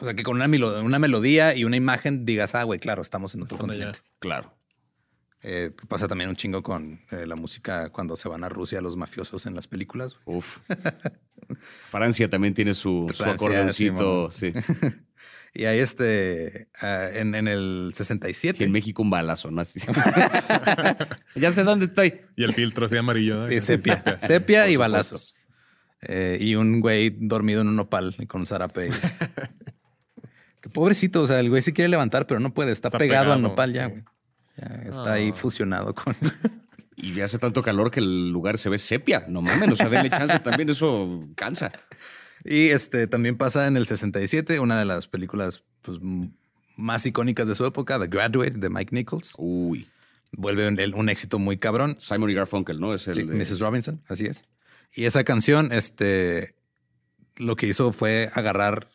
O sea, que con una, una melodía y una imagen digas, ah, güey, claro, estamos en otro continente. Claro. Eh, pasa también un chingo con eh, la música cuando se van a Rusia los mafiosos en las películas. Uf. Francia también tiene su, acordeoncito. sí. Y ahí este, ah, en, en, el 67. en México un balazo, ¿no? ya sé dónde estoy. Y el filtro así amarillo. ¿no? sepia. sepia, y balazos. Eh, y un güey dormido en un opal con un zarape. Qué pobrecito, o sea, el güey se quiere levantar, pero no puede. Está, pegado, al nopal ya, güey. Ya está ahí ah. fusionado con... Y hace tanto calor que el lugar se ve sepia. No mames, o sea, denle chance también, eso cansa. Y este también pasa en el 67, una de las películas pues, más icónicas de su época, The Graduate de Mike Nichols. Uy. Vuelve un, un éxito muy cabrón. Simon y Garfunkel, ¿no? Es el Sí, de- Mrs. Robinson, así es. Y esa canción, este, lo que hizo fue agarrar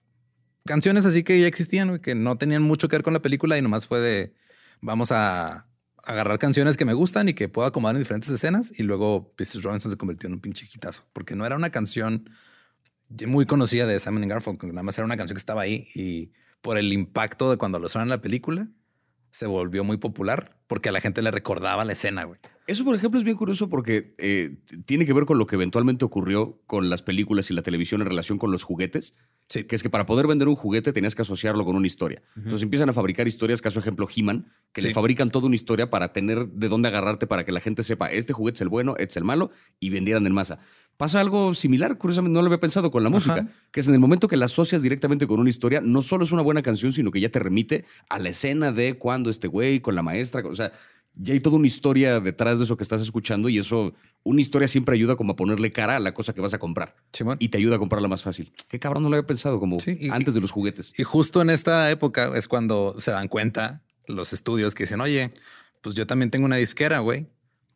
canciones así que ya existían, que no tenían mucho que ver con la película y nomás fue de, vamos a agarrar canciones que me gustan y que puedo acomodar en diferentes escenas y luego Mrs. Robinson se convirtió en un pinche hitazo, porque no era una canción muy conocida de Simon Garfunkel, nada más era una canción que estaba ahí y por el impacto de cuando lo suena en la película, se volvió muy popular porque a la gente le recordaba la escena, güey. Eso, por ejemplo, es bien curioso porque eh, tiene que ver con lo que eventualmente ocurrió con las películas y la televisión en relación con los juguetes. Sí. Que es que para poder vender un juguete tenías que asociarlo con una historia. Entonces empiezan a fabricar historias, caso ejemplo He-Man, que le fabrican toda una historia para tener de dónde agarrarte para que la gente sepa, este juguete es el bueno, este es el malo, y vendieran en masa. Pasa algo similar, curiosamente no lo había pensado con la música, que es en el momento que la asocias directamente con una historia, no solo es una buena canción, sino que ya te remite a la escena de cuando este güey con la maestra, o sea, ya hay toda una historia detrás de eso que estás escuchando y eso, una historia siempre ayuda como a ponerle cara a la cosa que vas a comprar Simón. y te ayuda a comprarla más fácil. Qué cabrón, no lo había pensado como Sí, y- antes de los juguetes. Y justo en esta época es cuando se dan cuenta los estudios que dicen, oye, pues yo también tengo una disquera, güey.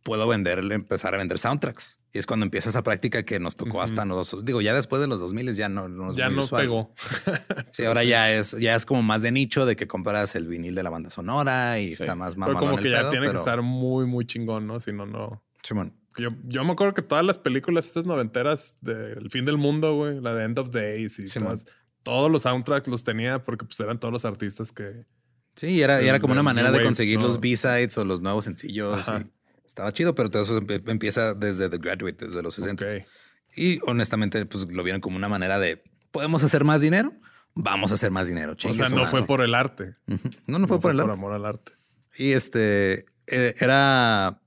Puedo vender, empezar a vender soundtracks. Y es cuando empieza esa práctica que nos tocó hasta los, digo, ya después de los 2000 ya no, no es Ya no usual. pegó. Sí, ahora ya es, ya es como más de nicho de que compras el vinil de la banda sonora y está más Pero mamalón como que ya pedo, tiene que pero- estar muy, muy chingón, ¿no? Si no, no. Simón. Yo, yo me acuerdo que todas las películas estas noventeras del fin del mundo, güey, la de End of Days y todas, todos los soundtracks los tenía porque pues eran todos los artistas que... Sí, y era, era como una manera de Wave, conseguir ¿no? los B-sides o los nuevos sencillos. Ajá. y estaba chido, pero todo eso empieza desde The Graduate, desde los 60. Ok. Y honestamente, pues lo vieron como una manera de podemos hacer más dinero, vamos a hacer más dinero. O sea, no fue por el arte. No, no fue por el arte. amor al arte. Y este eh, era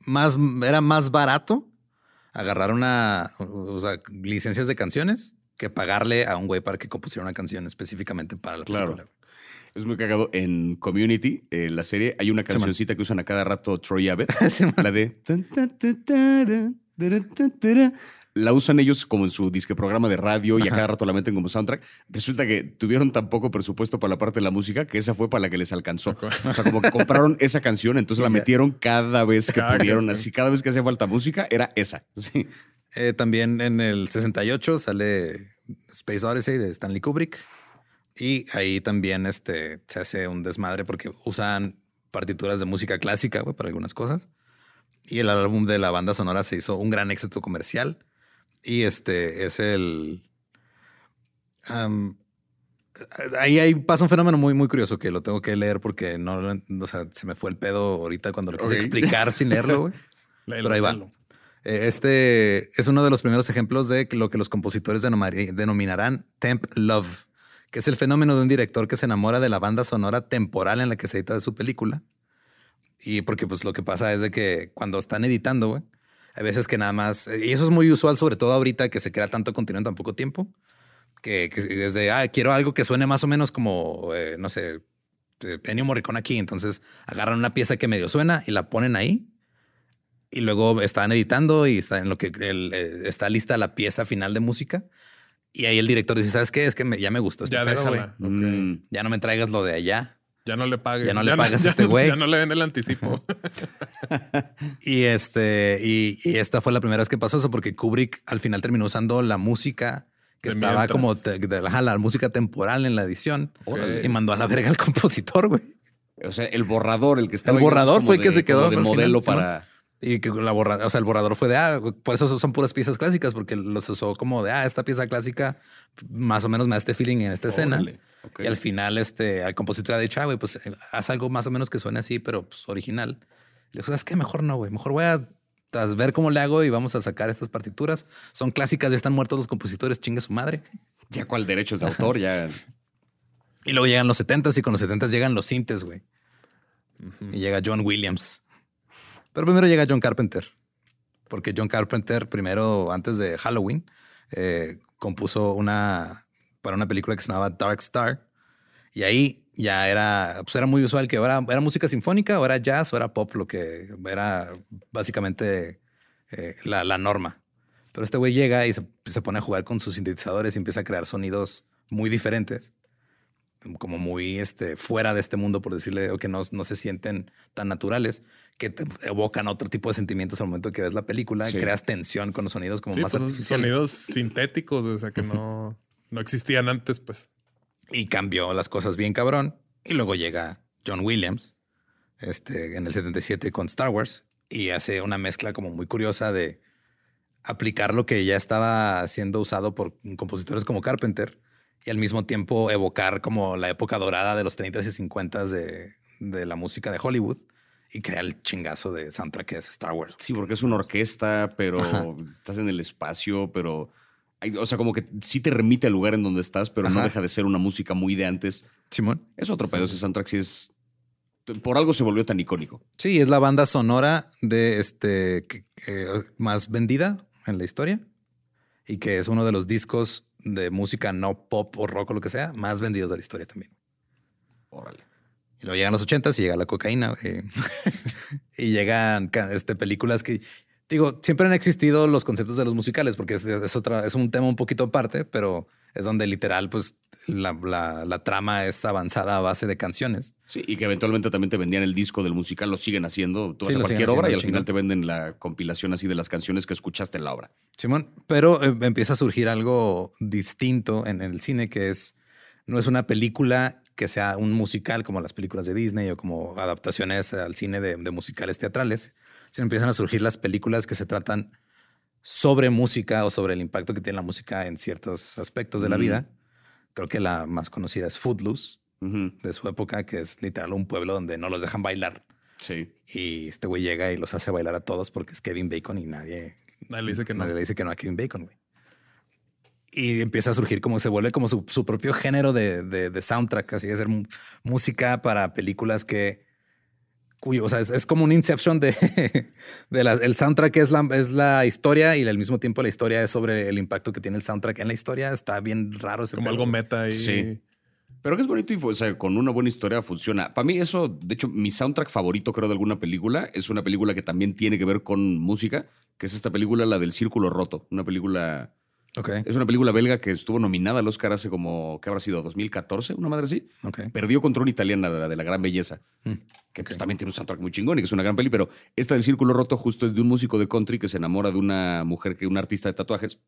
más, era más barato agarrar una, o sea, licencias de canciones que pagarle a un güey para que compusiera una canción específicamente para la Claro. película. Es muy cagado. En Community, en la serie, hay una cancioncita que usan a cada rato Troy Abbott. Sí, la de... La usan ellos como en su disque programa de radio y a cada rato la meten como soundtrack. Resulta que tuvieron tan poco presupuesto para la parte de la música que esa fue para la que les alcanzó. O sea, como que compraron esa canción, entonces la metieron cada vez que- pudieron. Así, cada vez que hacía falta música, era esa. Sí. Eh, también en el 68 sale Space Odyssey de Stanley Kubrick. Y ahí también este, se hace un desmadre porque usan partituras de música clásica güey, para algunas cosas. Y el álbum de la banda sonora se hizo un gran éxito comercial. Y este es el. ahí, ahí pasa un fenómeno muy, muy curioso que lo tengo que leer porque no, o sea, se me fue el pedo ahorita cuando lo quise explicar sin leerlo. Léelo, Pero ahí va. léelo. Eh, Este es uno de los primeros ejemplos de lo que los compositores denominarán temp love, que es el fenómeno de un director que se enamora de la banda sonora temporal en la que se edita de su película. Y porque pues lo que pasa es de que cuando están editando, güey, hay veces que nada más, y eso es muy usual, sobre todo ahorita que se crea tanto contenido en tan poco tiempo, que, desde, ah, quiero algo que suene más o menos como, eh, no sé, eh, Ennio Morricone aquí. Entonces agarran una pieza que medio suena y la ponen ahí y luego están editando y está en lo que eh, está lista la pieza final de música. Y ahí el director dice, ¿sabes qué? Es que me- ya me gustó este Ya pedo, güey. Mm. Ya no me traigas lo de allá. Ya no le pagues. Ya no le pagas a este güey. Ya no le den el anticipo. Y este, y, y esta fue la primera vez que pasó eso, porque Kubrick al final terminó usando la música que De estaba mientras. como te- de, la música temporal en la edición y mandó a la verga al compositor, güey. O sea, el borrador, el que estaba. El borrador fue el que de- se quedó de final, modelo para. Y que la borra, o sea, el borrador fue de, ah, por eso son puras piezas clásicas, porque los usó como de, ah, esta pieza clásica más o menos me da este feeling en esta escena. Órale. Y al final, este, al compositor ha dicho, ah, güey, pues eh, haz algo más o menos que suene así, pero pues original. Y le dijo, ¿sabes qué? Mejor no, güey. Mejor voy a ver cómo le hago y vamos a sacar estas partituras. Son clásicas, ya están muertos los compositores, chingue su madre. Ya cuál derechos de autor, ya. Y luego llegan los 70s y con los 70s llegan los sintes, güey. Y llega John Williams. Pero primero llega John Carpenter. Porque John Carpenter, primero, antes de Halloween, eh, compuso una para una película que se llamaba Dark Star. Y ahí ya era, pues era muy usual que era música sinfónica, o era jazz, o era pop, lo que era básicamente eh, la, la norma. Pero este güey llega y se, se pone a jugar con sus sintetizadores y empieza a crear sonidos muy diferentes como muy este, fuera de este mundo, por decirle, o que no, no se sienten tan naturales, que te evocan otro tipo de sentimientos al momento que ves la película y creas tensión con los sonidos como más pues, Sonidos sintéticos, o sea, que no, no existían antes, pues. Y cambió las cosas bien cabrón. Y luego llega John Williams, este, en el 77 con Star Wars, y hace una mezcla como muy curiosa de aplicar lo que ya estaba siendo usado por compositores como Carpenter y al mismo tiempo evocar como la época dorada de los 30 y 50 de, de la música de Hollywood y crear el chingazo de soundtrack que es Star Wars. Sí, porque es una orquesta, pero estás en el espacio, pero... o sea, como que sí te remite al lugar en donde estás, pero no deja de ser una música muy de antes. Simón. Es otro pedo ese soundtrack, sí es... Por algo se volvió tan icónico. Sí, es la banda sonora de este más vendida en la historia y que es uno de los discos de música no pop o rock o lo que sea más vendidos de la historia también. Órale. Y luego llegan los ochentas y llega la cocaína y llegan este, películas que digo, siempre han existido los conceptos de los musicales porque es, es, otra, es un tema un poquito aparte, pero es donde literal, pues la, la, trama es avanzada a base de canciones. Sí, y que eventualmente también te vendían el disco del musical, lo siguen haciendo. Tú cualquier obra y al final te venden la compilación así de las canciones que escuchaste en la obra. Simón, pero eh, empieza a surgir algo distinto en, el cine que es, no es una película que sea un musical como las películas de Disney o como adaptaciones al cine de, de musicales teatrales, sino empiezan a surgir las películas que se tratan sobre música o sobre el impacto que tiene la música en ciertos aspectos de la vida. Creo que la más conocida es Footloose, de su época, que es literal un pueblo donde no los dejan bailar. Sí. Y este güey llega y los hace bailar a todos porque es Kevin Bacon y nadie, nadie le dice que no. le dice que no a Kevin Bacon, güey. Y empieza a surgir como se vuelve como su, propio género de, de, soundtrack, así de hacer música para películas que cuyo, o sea, es, como un Inception de, de la, el soundtrack es la, es la historia y al mismo tiempo la historia es sobre el impacto que tiene el soundtrack en la historia. Está bien raro. Ese como algo meta y... Sí. Pero que es bonito y o sea, con una buena historia funciona. Para mí eso, de hecho, mi soundtrack favorito creo de alguna película es una película que también tiene que ver con música, que es esta película, la del Círculo Roto, una película es una película belga que estuvo nominada al Oscar hace como, ¿qué habrá sido? ¿2014? ¿Una madre así? Perdió contra una italiana, la de la gran belleza, mm. que pues, también tiene un soundtrack muy chingón y que es una gran peli, pero esta del Círculo Roto justo es de un músico de country que se enamora de una mujer, que un artista de tatuajes,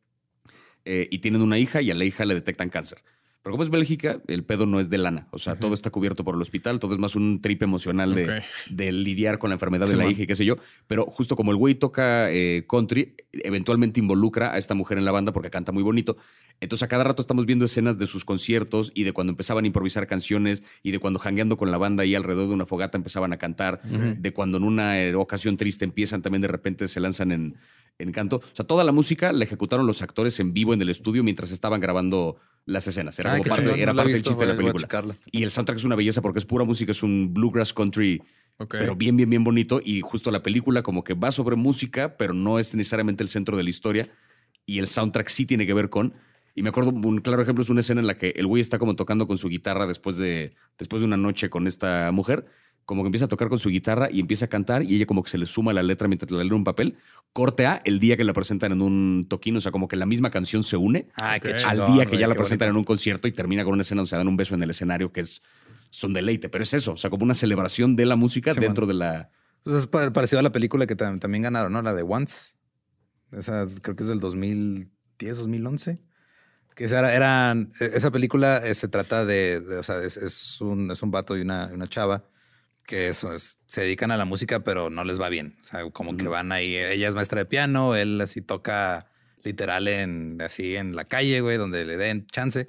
eh, y tienen una hija y a la hija le detectan cáncer. Pero como es Bélgica, el pedo no es de lana. O sea, todo está cubierto por el hospital, todo es más un trip emocional de, lidiar con la enfermedad de la hija y qué sé yo. Pero justo como el güey toca eh, country, eventualmente involucra a esta mujer en la banda porque canta muy bonito. Entonces a cada rato estamos viendo escenas de sus conciertos y de cuando empezaban a improvisar canciones y de cuando jangueando con la banda y alrededor de una fogata empezaban a cantar, de cuando en una eh, ocasión triste empiezan también de repente se lanzan en, en canto. O sea, toda la música la ejecutaron los actores en vivo en el estudio mientras estaban grabando las escenas. Era parte, era parte del chiste de la película. Y el soundtrack es una belleza porque es pura música, es un bluegrass country, pero bien, bien, bien bonito. Y justo la película como que va sobre música, pero no es necesariamente el centro de la historia. Y el soundtrack sí tiene que ver con... Y me acuerdo, un claro ejemplo es una escena en la que el güey está como tocando con su guitarra después de, después de una noche con esta mujer como que empieza a tocar con su guitarra y empieza a cantar y ella como que se le suma la letra mientras la lee un papel. Corte A el día que la presentan en un toquín, o sea, como que la misma canción se une al día que ya la presentan en un concierto y termina con una escena donde se dan un beso en el escenario que es son deleite, pero es eso, o sea, como una celebración de la música dentro de la... Pues es parecido a la película que también ganaron, ¿no? La de Once. Esa creo que es del 2010, 2011. Que esa, eran, e, esa película eh, se trata de, o sea, es, un, es un vato y una, una chava que eso es, se dedican a la música, pero no les va bien. O sea, como que van ahí. Ella es maestra de piano, él así toca literal en así en la calle, güey, donde le den chance.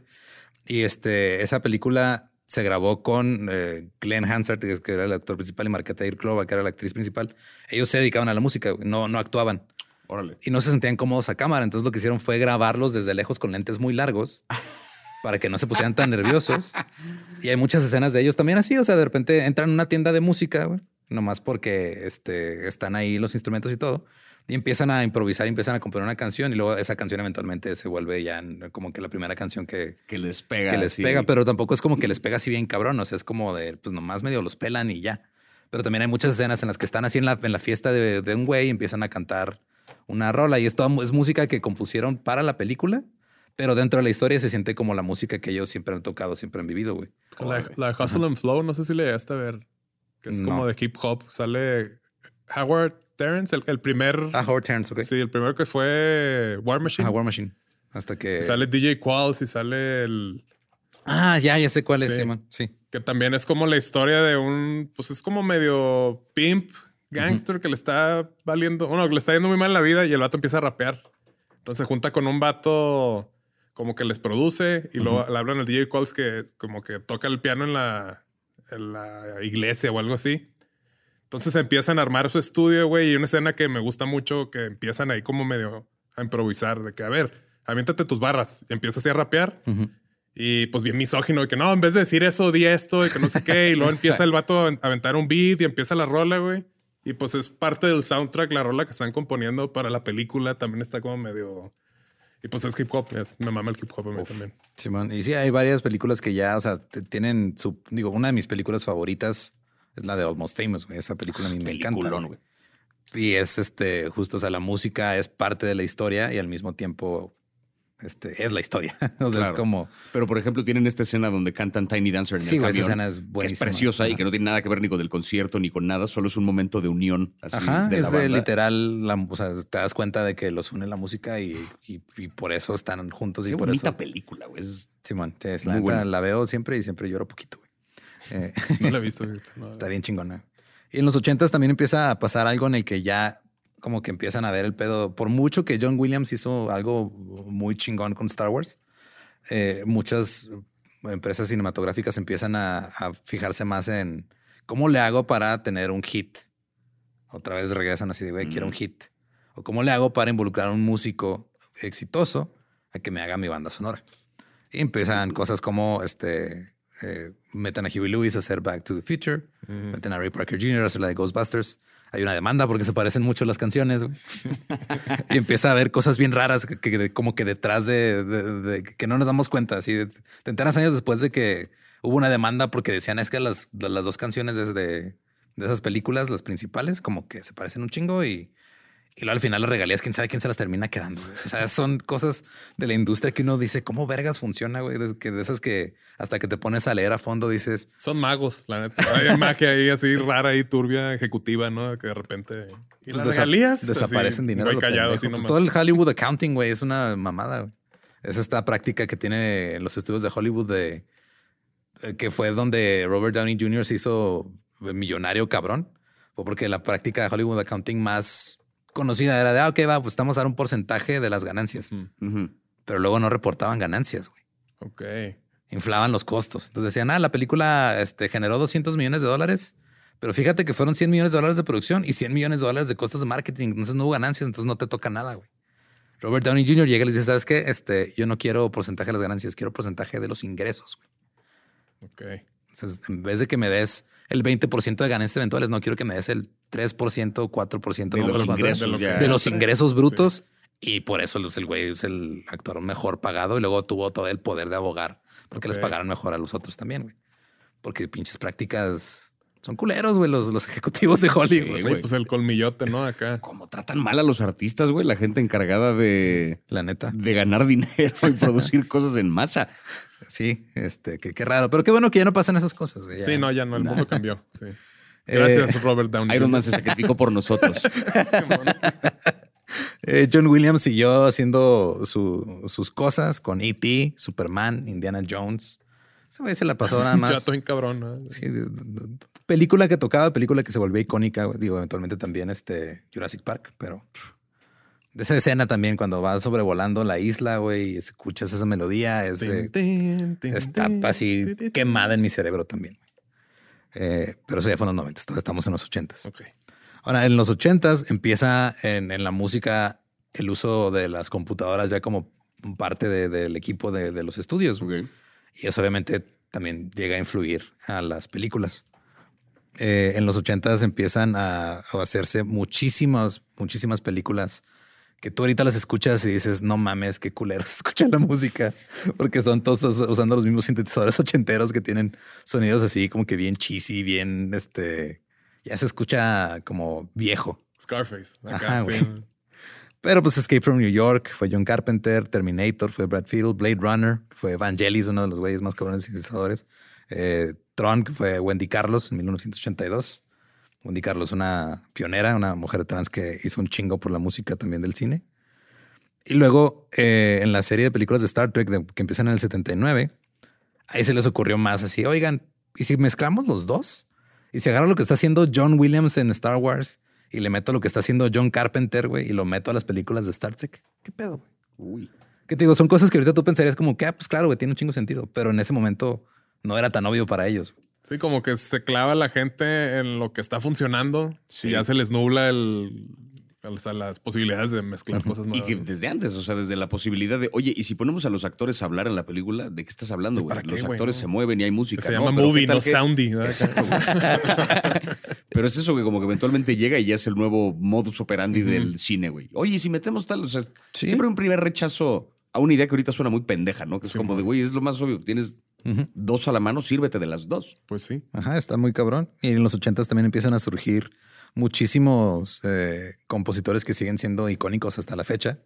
Y este, esa película se grabó con eh, Glenn Hansard, que era el actor principal, y Marqueta Irklova, que era la actriz principal. Ellos se dedicaban a la música, no, no actuaban. Órale. Y no se sentían cómodos a cámara. Entonces lo que hicieron fue grabarlos desde lejos con lentes muy largos. para que no se pusieran tan nerviosos. Y hay muchas escenas de ellos también así, o sea, de repente entran en una tienda de música, nomás porque este, están ahí los instrumentos y todo, y empiezan a improvisar, empiezan a componer una canción y luego esa canción eventualmente se vuelve ya como que la primera canción que, que les pega. Que les pega, pero tampoco es como que les pega así bien cabrón, o sea, es como de, pues nomás medio los pelan y ya. Pero también hay muchas escenas en las que están así en la, en la fiesta de, de un güey y empiezan a cantar una rola y esto es música que compusieron para la película, pero dentro de la historia se siente como la música que ellos siempre han tocado, siempre han vivido, güey. La, la de Hustle and Flow, no sé si le llegaste a ver, que es como de hip hop. Sale Howard Terrence, el, primer. Ah, Howard Terrence, ok. Sí, el primero que fue War Machine. Ah, War Machine. Hasta que. sale DJ Qualls y sale el. Ah, ya, ya sé cuál es, Simon. Sí. Que también es como la historia de un. Pues es como medio pimp, gangster que le está valiendo. Bueno, que le está yendo muy mal la vida y el vato empieza a rapear. Entonces se junta con un vato como que les produce y luego le hablan al DJ Qualls que como que toca el piano en la, en la iglesia o algo así. Entonces empiezan a armar su estudio, güey, y una escena que me gusta mucho, que empiezan ahí como medio a improvisar, de que, a ver, aviéntate tus barras, y empiezas así a rapear. Y pues bien misógino, de que no, en vez de decir eso, di esto, y que no sé qué, y luego empieza el vato a aventar un beat y empieza la rola, güey. Y pues es parte del soundtrack, la rola que están componiendo para la película también está como medio... Y pues es hip hop, me mama el hip hop a mí también. Simón, y sí, hay varias películas que ya, o sea, tienen su, digo, una de mis películas favoritas es la de Almost Famous, güey. Esa película a mí me encanta. Güey. Y es este, justo, o sea, la música es parte de la historia y al mismo tiempo este, es la historia. o sea, es como. Pero, por ejemplo, tienen esta escena donde cantan Tiny Dancer en sí, el camión, esa escena es buenísima. Que es preciosa y que no tiene nada que ver ni con el concierto ni con nada. Solo es un momento de unión. Así, Ajá, de es de literal. La, o sea, te das cuenta de que los une la música y, y, por eso están juntos. Qué y por bonita eso. película, güey. Simón, sí, la, neta, la veo siempre y siempre lloro poquito, güey. Eh, no la he visto. está bien chingona. Y en los ochentas también empieza a pasar algo en el que ya como que empiezan a ver el pedo. Por mucho que John Williams hizo algo muy chingón con Star Wars, eh, muchas empresas cinematográficas empiezan a, fijarse más en cómo le hago para tener un hit. Otra vez regresan así de, güey, quiero un hit. O cómo le hago para involucrar a un músico exitoso a que me haga mi banda sonora. Y empiezan cosas como este eh, meten a Huey Lewis a hacer Back to the Future, meten a Ray Parker Jr. a hacer la de Ghostbusters. Hay una demanda porque se parecen mucho las canciones y empieza a haber cosas bien raras que, como que detrás de, que no nos damos cuenta. Así de, te enteras años después de que hubo una demanda porque decían es que las, las dos canciones desde de esas películas, las principales, como que se parecen un chingo y y luego al final las regalías, quién sabe quién se las termina quedando. O sea, son cosas de la industria que uno dice, ¿cómo vergas funciona, güey? De, que de esas que hasta que te pones a leer a fondo dices... Son magos, la neta. Hay magia ahí así rara y turbia, ejecutiva, ¿no? Que de repente... ¿Y pues las regalías? Desaparecen dinero. callado, así pues todo el Hollywood accounting, güey, es una mamada. Güey. Es esta práctica que tiene en los estudios de Hollywood de... Que fue donde Robert Downey Jr. se hizo millonario cabrón. Fue porque la práctica de Hollywood accounting más conocida era de, ah, ok, va, pues estamos a dar un porcentaje de las ganancias. Pero luego no reportaban ganancias, güey. Ok. Inflaban los costos. Entonces decían, ah, la película este, generó 200 millones de dólares, pero fíjate que fueron 100 millones de dólares de producción y 100 millones de dólares de costos de marketing. Entonces no hubo ganancias, entonces no te toca nada, güey. Robert Downey Jr. llega y le dice, ¿sabes qué? Este, yo no quiero porcentaje de las ganancias, quiero porcentaje de los ingresos, güey. Ok. Entonces, en vez de que me des el 20% de ganancias eventuales, no quiero que me des el 3%, 4% de, los, ingresos, de, los ingresos brutos. Y por eso el güey es el actor mejor pagado y luego tuvo todo el poder de abogar porque les pagaron mejor a los otros también, güey. Porque pinches prácticas son culeros, güey, los, los ejecutivos de Hollywood. güey, pues el colmillote, ¿no? Acá. Como tratan mal a los artistas, güey, la gente encargada de. La neta. De ganar dinero y producir cosas en masa. Sí, este, qué raro. Pero qué bueno que ya no pasan esas cosas, güey. Sí, no, ya no, el mundo cambió. Sí. Gracias, eh, Robert Downey. Iron Man se sacrificó por nosotros. Eh, John Williams siguió haciendo sus cosas con E.T., Superman, Indiana Jones. Ese se la pasó nada más. ya estoy cabrón. Sí, película que tocaba, película que se volvió icónica. Digo, eventualmente también este Jurassic Park, pero de esa escena también cuando vas sobrevolando la isla, güey, y escuchas esa melodía, es, está así quemada en mi cerebro también. Eh, pero eso ya fue en los 90, estamos en los 80 Ahora, en los 80 empieza en, la música el uso de las computadoras ya como parte del equipo de, los estudios. Y eso obviamente también llega a influir a las películas. Eh, en los 80 empiezan a, a, hacerse muchísimas, muchísimas películas que tú ahorita las escuchas y dices, no mames, qué culero se escucha la música, porque son todos usando los mismos sintetizadores ochenteros que tienen sonidos así como que bien cheesy, bien este, ya se escucha como viejo. Scarface. Ajá, Pero pues Escape from New York fue John Carpenter, Terminator fue Brad Field, Blade Runner fue Vangelis, uno de los güeyes más cabrones sintetizadores. Eh, Tron, que fue Wendy Carlos en 1982. Wendy Carlos, una pionera, una mujer trans que hizo un chingo por la música también del cine. Y luego eh, en la serie de películas de Star Trek de- que empiezan en el 79, ahí se les ocurrió más así, oigan, ¿y si mezclamos los dos? Y si agarro lo que está haciendo John Williams en Star Wars y le meto lo que está haciendo John Carpenter, güey, y lo meto a las películas de Star Trek, ¿qué pedo, güey? Uy. Que te digo, son cosas que ahorita tú pensarías como que, ah, pues claro, güey, tiene un chingo sentido, pero en ese momento no era tan obvio para ellos. Sí, como que se clava la gente en lo que está funcionando Sí. y ya se les nubla el, o sea, las posibilidades de mezclar cosas Y nuevas. que desde antes, o sea, desde la posibilidad de, oye, y si ponemos a los actores a hablar en la película, ¿de qué estás hablando, Sí, güey? ¿para qué, Los actores No. se mueven y hay música. se ¿no? llama Pero ¿qué movie, no que- soundy. Exacto. Pero es eso que como que eventualmente llega y ya es el nuevo modus operandi del cine, güey. Oye, y si metemos tal, o sea, Sí. siempre un primer rechazo a una idea que ahorita suena muy pendeja, ¿no? Que es Sí, como de, güey, es lo más obvio. Tienes Dos a la mano, sírvete de las dos. Pues sí. Ajá, está muy cabrón. Y en los ochentas también empiezan a surgir muchísimos eh, compositores que siguen siendo icónicos hasta la fecha.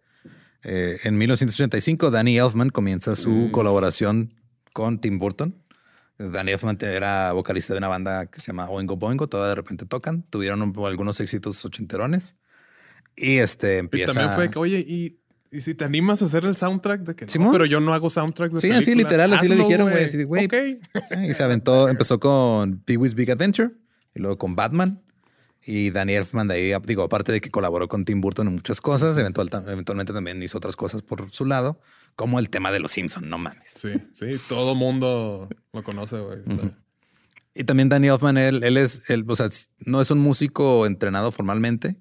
Eh, en 1985, Danny Elfman comienza su colaboración con Tim Burton. Danny Elfman era vocalista de una banda que se llama Oingo Boingo. Todas de repente tocan. Tuvieron un- algunos éxitos ochenterones. Y este Y empieza. también fue que, oye, y, y si te animas a hacer el soundtrack de que no, Simón. pero yo no hago soundtracks de Sí, así película, literal, así le dijeron, güey, así. Y se aventó, empezó con Pee Wee's Big Adventure y luego con Batman. Y Danny Elfman de ahí, digo, aparte de que colaboró con Tim Burton en muchas cosas, eventual- eventualmente también hizo otras cosas por su lado, como el tema de los Simpson, no mames. Sí, sí, todo mundo lo conoce, güey. Y también Danny Elfman, él, él es, él, o sea, no es un músico entrenado formalmente.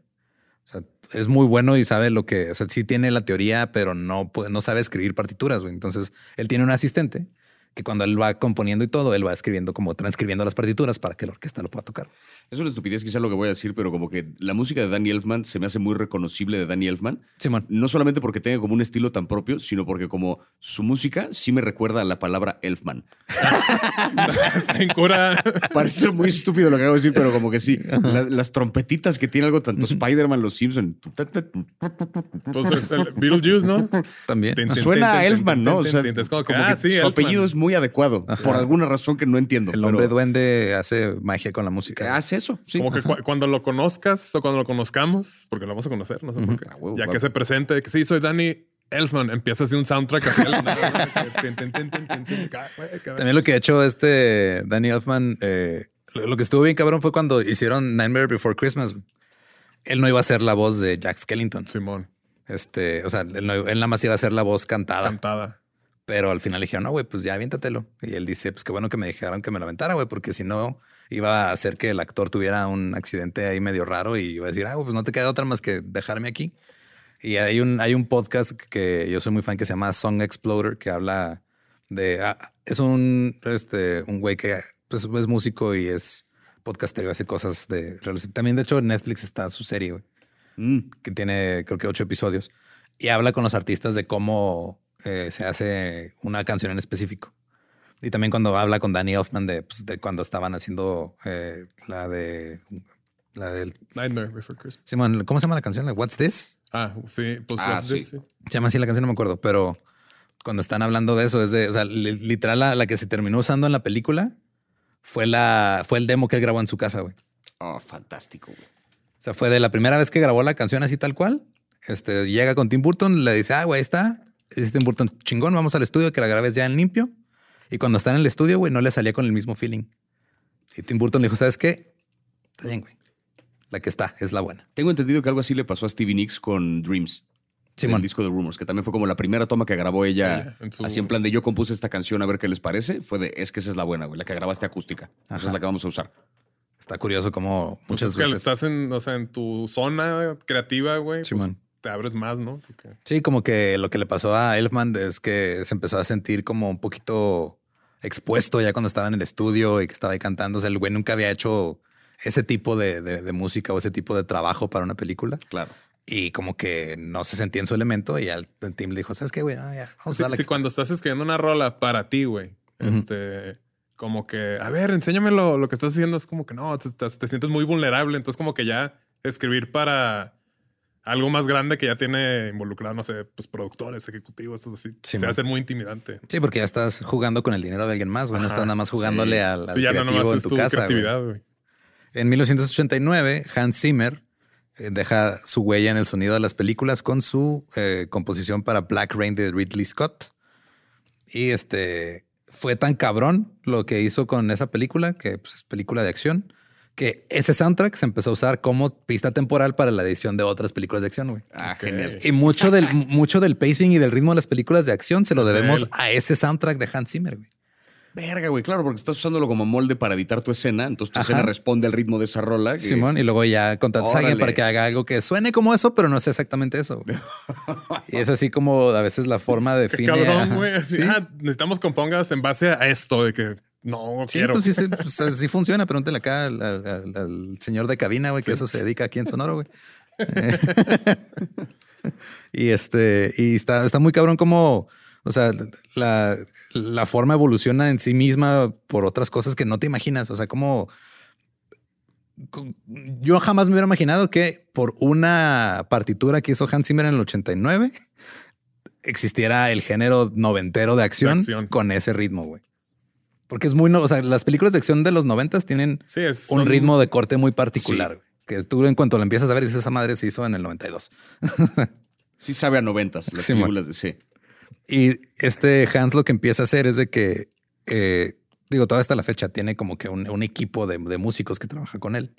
O sea, es muy bueno y sabe lo que, o sea, sí tiene la teoría, pero no, no sabe escribir partituras. Entonces, él tiene un asistente que cuando él va componiendo y todo, él va escribiendo como transcribiendo las partituras para que la orquesta lo pueda tocar. Es una estupidez quizá lo que voy a decir, pero como que la música de Danny Elfman se me hace muy reconocible de Danny Elfman. Simón. No solamente porque tenga como un estilo tan propio, sino porque como su música sí me recuerda a la palabra Elfman. En cura. Parece ser muy estúpido lo que acabo de decir, pero como que sí. La- las trompetitas que tiene algo tanto Spider-Man, los Simpson. Pues es el Beetlejuice, ¿no? También. Suena a Elfman, ¿no? O sea, como ah, que sí, su Elfman. apellido es muy adecuado por alguna razón que no entiendo. El pero hombre duende hace magia con la música. hace eso, sí. Como que cu- cuando lo conozcas o cuando lo conozcamos, porque lo vamos a conocer, no sé por qué. Ah, ya que se presente, que sí, soy Danny Elfman, empieza a hacer un soundtrack así. También lo que ha hecho este Danny Elfman, eh, lo, lo que estuvo bien cabrón fue cuando hicieron Nightmare Before Christmas. Él no iba a ser la voz de Jack Skellington. Simón, Este, o sea, él, no- él nada más iba a ser la voz cantada. cantada. Pero al final le dijeron, no, güey, pues ya aviéntatelo. Y él dice, pues qué bueno que me dijeron que me lo aventara, güey, porque si no iba a hacer que el actor tuviera un accidente ahí medio raro y iba a decir, ah, pues no te queda otra más que dejarme aquí. Y hay un, hay un podcast que yo soy muy fan que se llama Song Exploder, que habla de, ah, es un, este, un güey que pues, es músico y es podcastero, hace cosas de. También, de hecho, en Netflix está su serie, güey Mm. que tiene creo que ocho episodios y habla con los artistas de cómo eh, se hace una canción en específico. Y también cuando habla con Danny Elfman de, pues, de cuando estaban haciendo eh, la de la del Nightmare Before Christmas. Simón, ¿cómo se llama la canción? La What's This? Ah, sí, pues Ah, what's sí. this? Sí. Se llama así la canción, no me acuerdo, pero cuando están hablando de eso, es de, o sea, li- literal la, la que se terminó usando en la película fue la, fue el demo que él grabó en su casa, güey. Oh, fantástico, güey. O sea, fue de la primera vez que grabó la canción así tal cual. Este llega con Tim Burton, le dice, ah, güey, ahí está. Dice Tim Burton, chingón, vamos al estudio que la grabes ya en limpio. Y cuando está en el estudio, güey, no le salía con el mismo feeling. Y Tim Burton le dijo, ¿sabes qué? Está bien, güey. La que está es la buena. Tengo entendido que algo así le pasó a Stevie Nicks con Dreams. Simón. El disco de Rumors, que también fue como la primera toma que grabó ella. Ella, en su- Así en plan de yo compuse esta canción a ver qué les parece. Fue de es que esa es la buena, güey, la que grabaste acústica. Esa es la que vamos a usar. Está curioso como Pues muchas es que veces. estás en, o sea, en tu zona creativa, güey. pues Simón. Te abres más, ¿no? Porque- Sí, como que lo que le pasó a Elfman es que se empezó a sentir como un poquito expuesto ya cuando estaba en el estudio y que estaba ahí cantando. O sea, el güey nunca había hecho ese tipo de, de- de música o ese tipo de trabajo para una película. Claro. Y como que no se sentía en su elemento y al team le dijo, ¿sabes qué, güey? Ah, ya, vamos Sí, a cuando estás escribiendo una rola para ti, güey, este, como que, a ver, enséñame lo, lo que estás haciendo. Es como que no, te, te- te sientes muy vulnerable. Entonces, como que ya escribir para algo más grande que ya tiene involucrado, no sé, pues productores, ejecutivos, eso sí, Sí, se man. hace muy intimidante. Sí, porque ya estás jugando con el dinero de alguien más, güey. No estás nada más jugándole al, al Sí, ya creativo en tu tu casa. güey. creatividad, güey. En 1989, Hans Zimmer eh, deja su huella en el sonido de las películas con su eh, composición para Black Rain de Ridley Scott. Y este fue tan cabrón lo que hizo con esa película, que pues, es película de acción, que ese soundtrack se empezó a usar como pista temporal para la edición de otras películas de acción, güey. Ah, genial. Y mucho del, mucho del pacing y del ritmo de las películas de acción se lo debemos a ese soundtrack de Hans Zimmer, güey. Verga, güey, claro, porque estás usándolo como molde para editar tu escena. Entonces tu Ajá. escena responde al ritmo de esa rola. que- Simón, y luego ya contratas a alguien para que haga algo que suene como eso, pero no es exactamente eso. güey. y es así como a veces la forma Qué define. cabrón, ajá. güey. Sí, ah, necesitamos compongas en base a esto de que no Sí, quiero. pues sí, sí, pues, así funciona. Pregúntale acá al, al- al- al señor de cabina, güey, que eso se dedica aquí en Sonoro, güey. Eh, y este, y está, está muy cabrón como, o sea, la, la forma evoluciona en sí misma por otras cosas que no te imaginas. O sea, como co- yo jamás me hubiera imaginado que por una partitura que hizo Hans Zimmer en el 89 existiera el género noventero de acción, De acción. con ese ritmo, güey. Porque es muy, no, o sea, las películas de acción de los noventas tienen Sí, es un son- ritmo de corte muy particular, Sí. que tú en cuanto lo empiezas a ver dices esa madre se hizo en el 92. Sí sabe a noventas las Sí, películas de sí. Y este Hans lo que empieza a hacer es de que, eh, digo, toda hasta la fecha tiene como que un, un equipo de, de músicos que trabaja con él.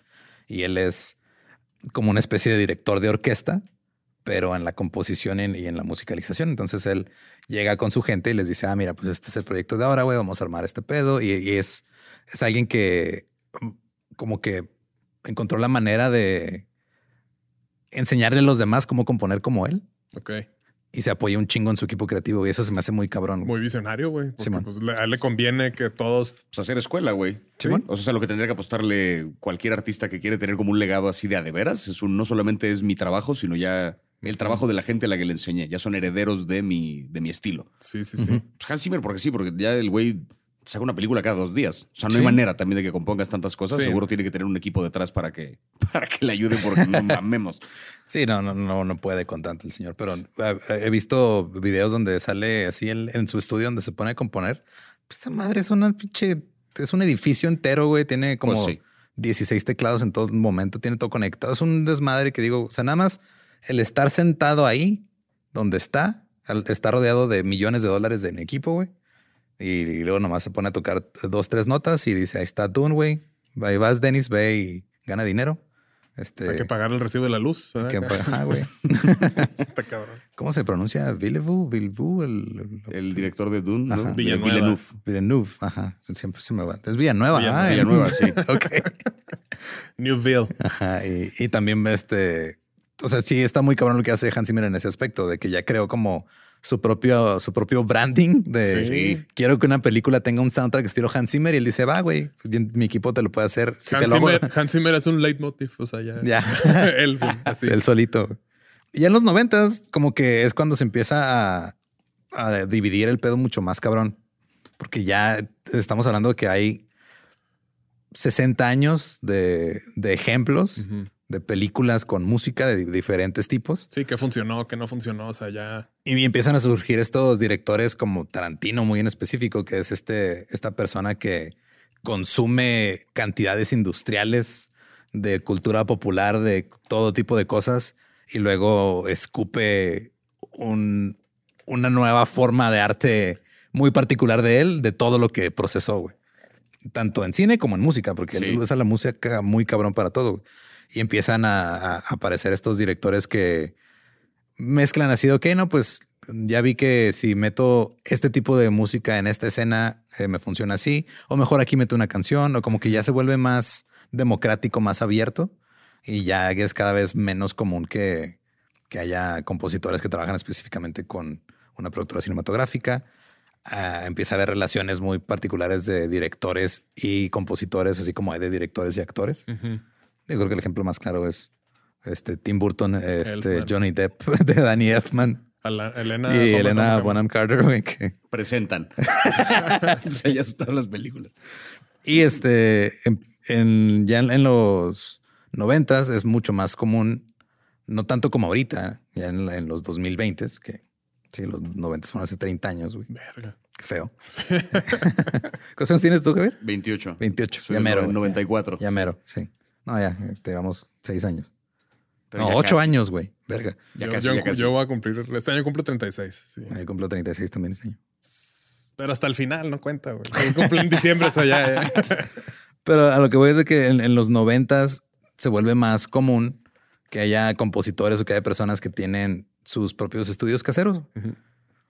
Y él es como una especie de director de orquesta, pero en la composición y en la musicalización. Entonces él llega con su gente y les dice, ah, mira, pues este es el proyecto de ahora, güey, vamos a armar este pedo. Y, y es, es alguien que mm, como que encontró la manera de enseñarle a los demás cómo componer como él Ok. y se apoya un chingo en su equipo creativo y eso se me hace muy cabrón. güey. Muy visionario, güey. Porque Simón. pues, le- a él le conviene que todos. Pues hacer escuela, güey. Simón. O sea, lo que tendría que apostarle cualquier artista que quiere tener como un legado así de a de veras. Es un, no solamente es mi trabajo, sino ya el trabajo de la gente a la que le enseñé. Ya son herederos de mi, de mi estilo. Sí, sí, sí. Pues Hans Zimmer, porque sí, porque ya el güey saca una película cada dos días. O sea, no hay manera también de que compongas tantas cosas. Sí. Seguro tiene que tener un equipo detrás para que, para que le ayude porque no mamemos. Sí, no, no, no, no puede con tanto el señor, pero eh, he visto videos donde sale así en, en su estudio donde se pone a componer. Pues esa madre es una pinche, es un edificio entero, güey. Tiene como Pues sí. 16 teclados en todo momento, tiene todo conectado. Es un desmadre que digo, o sea, nada más el estar sentado ahí donde está, está rodeado de millones de dólares de en equipo, güey. Y, y luego nomás se pone a tocar dos, tres notas y dice, ahí está Dune, güey. Ahí vas, Dennis, ve y gana dinero. Este, Hay que pagar el recibo de la luz. ¿verdad? que- ajá, güey. Está cabrón. ¿Cómo se pronuncia? Villevue, Villevue, el, el- El director de Dune, ¿no? Villanueva. Villeneuve. Villeneuve. Ajá. Siempre se me va. Es Villanueva. Villanueva. ah, el- Villanueva, sí. ok. Newville. Ajá. Y, y también este, o sea, sí está muy cabrón lo que hace Hans Zimmer en ese aspecto de que ya creó como su propio, su propio branding de Sí. quiero que una película tenga un soundtrack estilo Hans Zimmer y él dice, va, güey, mi equipo te lo puede hacer. Si te Hans hago- Zimmer, Hans Zimmer es un leitmotiv. O sea, ya. Ya. Él, así. El solito. Y en los noventas, como que es cuando se empieza a, a dividir el pedo mucho más cabrón. Porque ya estamos hablando de que hay 60 años de, de ejemplos de películas con música de di- diferentes tipos. Sí, que funcionó, que no funcionó. O sea, ya. Y empiezan a surgir estos directores como Tarantino, muy en específico, que es este, esta persona que consume cantidades industriales de cultura popular, de todo tipo de cosas, y luego escupe un- una nueva forma de arte muy particular de él, de todo lo que procesó, güey. Tanto en cine como en música, porque Sí. usa la música muy cabrón para todo. Y empiezan a, a aparecer estos directores que, mezclan así ok, no, pues ya vi que si meto este tipo de música en esta escena, eh, me funciona así, o mejor aquí meto una canción, o como que ya se vuelve más democrático, más abierto, y ya es cada vez menos común que, que haya compositores que trabajan específicamente con una productora cinematográfica. Ah, empieza a haber relaciones muy particulares de directores y compositores, así como hay de directores y actores. Yo creo que el ejemplo más claro es este Tim Burton, este Elfman. Johnny Depp de Danny Elfman A la- Elena, y Elena. Bonham Carter. que- Presentan. o sea, ya están las películas. Y este en, en- ya en, en los noventas es mucho más común No tanto como ahorita, ya en, en los 2020, que sí, los 90 fueron hace 30 años, güey. Verga. Qué feo. ¿Cuántos años tienes tú, Javier? 28. 28. Soy ya mero. noven- güey. 94. Ya mero, sí. No, ya, te llevamos 6 años. Pero no, ya 8 casi. años, güey. Verga. Ya yo, casi, yo- ya casi. yo voy a cumplir. Este año cumplo 36. Sí. Ahí cumplo 36 también este año. Pero hasta el final no cuenta, güey. Yo Cumplo en diciembre, eso ya. ya. Pero a lo que voy es de que en, en los noventas se vuelve más común que haya compositores o que haya personas que tienen sus propios estudios caseros.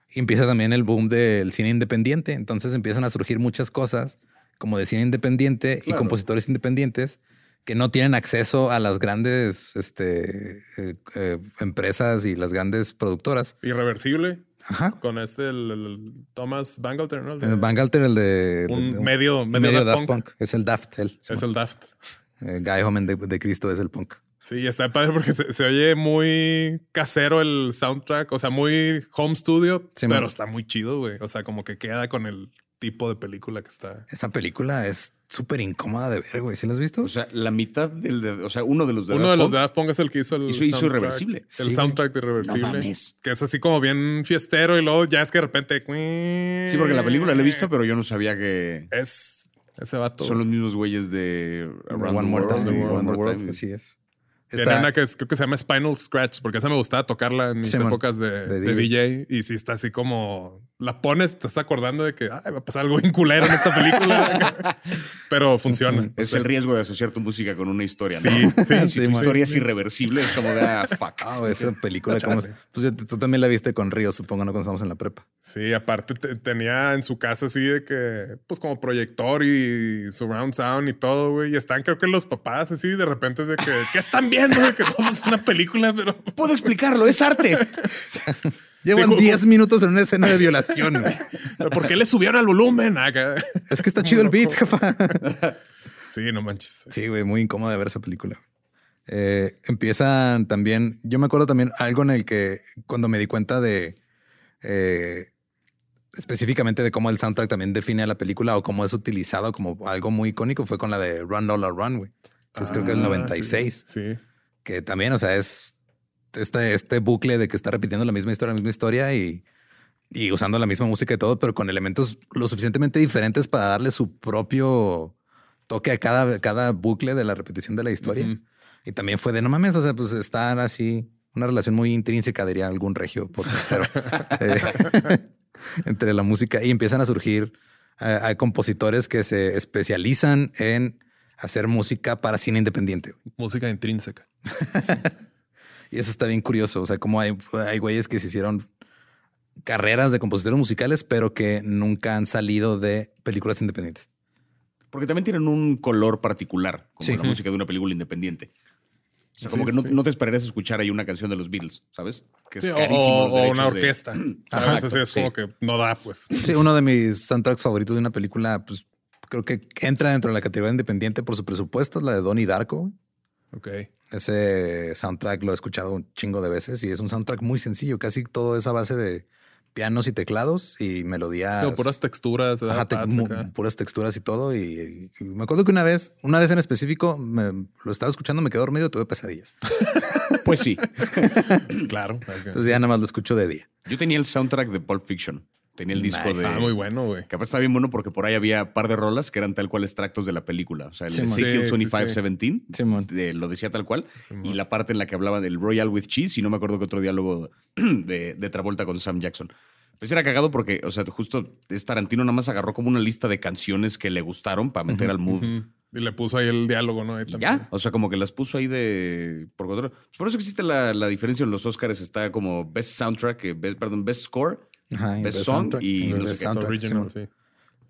Y empieza también el boom del cine independiente. Entonces empiezan a surgir muchas cosas como de cine independiente y compositores independientes que no tienen acceso a las grandes este, eh, eh, empresas y las grandes productoras. Irreversible. Ajá. Con este, el, el Thomas Bangalter, ¿no? El de- El Van Galter, el de... Un de- medio- medio Daft Punk. Es el Daft, él. es el Daft. Eh, Guy Homan de, de Cristo es el punk. Sí, está padre porque se, se oye muy casero el soundtrack, o sea, muy home studio, Sí, pero man. está muy chido, güey. O sea, como que queda con el tipo de película que está. Esa película es súper incómoda de ver, güey. ¿Sí la has visto? O sea, la mitad del. de- o sea, uno de los de Uno Daft de los de Daft Punk es el que hizo el Hizo- hizo. Irreversible. El Sí, soundtrack de Irreversible. No mames. Que es así como bien fiestero y luego ya es que de repente. Sí, porque la película la he visto, pero yo no sabía que Es ese vato. son los mismos güeyes de Around One the More World, Time. One One More Time. Así es. Tiene una que creo que se llama Spinal Scratch, porque esa me gustaba tocarla en mis Sí, épocas de, De de DJ. Y sí está así como la pones, te estás acordando de que "Ay, va a pasar algo bien culero en esta película. Pero funciona. Es O sea, el riesgo de asociar tu música con una historia, Sí, ¿no? sí, si sí, tu historia es irreversible, es como de ah, fuck. Ah, güey, esa película. Pues yo- tú también la viste con Río, supongo, ¿no? Cuando estábamos en la prepa. Sí, aparte te- tenía en su casa así de que, pues como proyector y surround sound y todo, güey. Y están, creo que los papás así, de repente es de que, ¿qué están viendo? De que vamos a una película, pero Puedo explicarlo, es arte. Llevan ju- 10 minutos en una escena de violación. güey. ¿pero ¿por qué le subieron al volumen? Acá. es que está chido el beat, jefa. Sí, no manches. Sí, güey, muy incómoda de ver esa película. Eh, empiezan también, yo me acuerdo también algo en el que cuando me di cuenta de eh, específicamente de cómo el soundtrack también define a la película o cómo es utilizado como algo muy icónico fue con la de Run Dollar Run, güey. Que es creo que el Ah, 96, Sí. que también, o sea, es este, este bucle de que está repitiendo la misma historia, la misma historia y, y usando la misma música y todo, pero con elementos lo suficientemente diferentes para darle su propio toque a cada, cada bucle de la repetición de la historia. Ujú. Y también fue de no mames, o sea, pues estar así, una relación muy intrínseca, diría algún regio podcastero, eh, entre la música y empiezan a surgir eh, hay compositores que se especializan en hacer música para cine independiente. Música intrínseca. Y eso está bien curioso. O sea, como hay, hay güeyes que se hicieron carreras de compositores musicales, pero que nunca han salido de películas independientes. Porque también tienen un color particular, como Sí. la música de una película independiente. O sea, como Sí, que no, sí. no te esperarías escuchar ahí una canción de los Beatles, ¿sabes? Que es Sí, carísimo o una de- orquesta. ¿Sabes? Exacto, Así es sí. como que no da, pues. Sí, uno de mis soundtracks favoritos de una película, pues creo que entra dentro de la categoría independiente por su presupuesto, es la de Donnie Darko. Ok. Ese soundtrack lo he escuchado un chingo de veces y es un soundtrack muy sencillo, casi todo es a base de pianos y teclados y melodías. Es como puras texturas. Ajá, te- acá. puras texturas y todo. Y, y me acuerdo que una vez, una vez en específico, me- lo estaba escuchando, me quedé dormido y tuve pesadillas. Pues sí. Claro. Entonces ya nada más lo escucho de día. Yo tenía el soundtrack de Pulp Fiction. Tenía el disco Nice. de. Ah, muy bueno, güey. Que aparte estaba bien bueno porque por ahí había un par de rolas que eran tal cual extractos de la película. O sea, el Sí. Ezekiel Sí, sí, 2517 Simón. de- lo decía tal cual. Simón. y la parte en la que hablaba del Royal with Cheese, y no me acuerdo que otro diálogo de, de Travolta con Sam Jackson. Pues era cagado porque, o sea, justo es Tarantino nada más agarró como una lista de canciones que le gustaron para meter al mood. Y le puso ahí el diálogo, ¿no? Ahí ya, o sea, como que las puso ahí de por. Pues por eso existe la, la diferencia en los Oscars. Está como Best Soundtrack, eh, best- perdón, Best Score. Ajá, Best song y no sé qué, original, sí.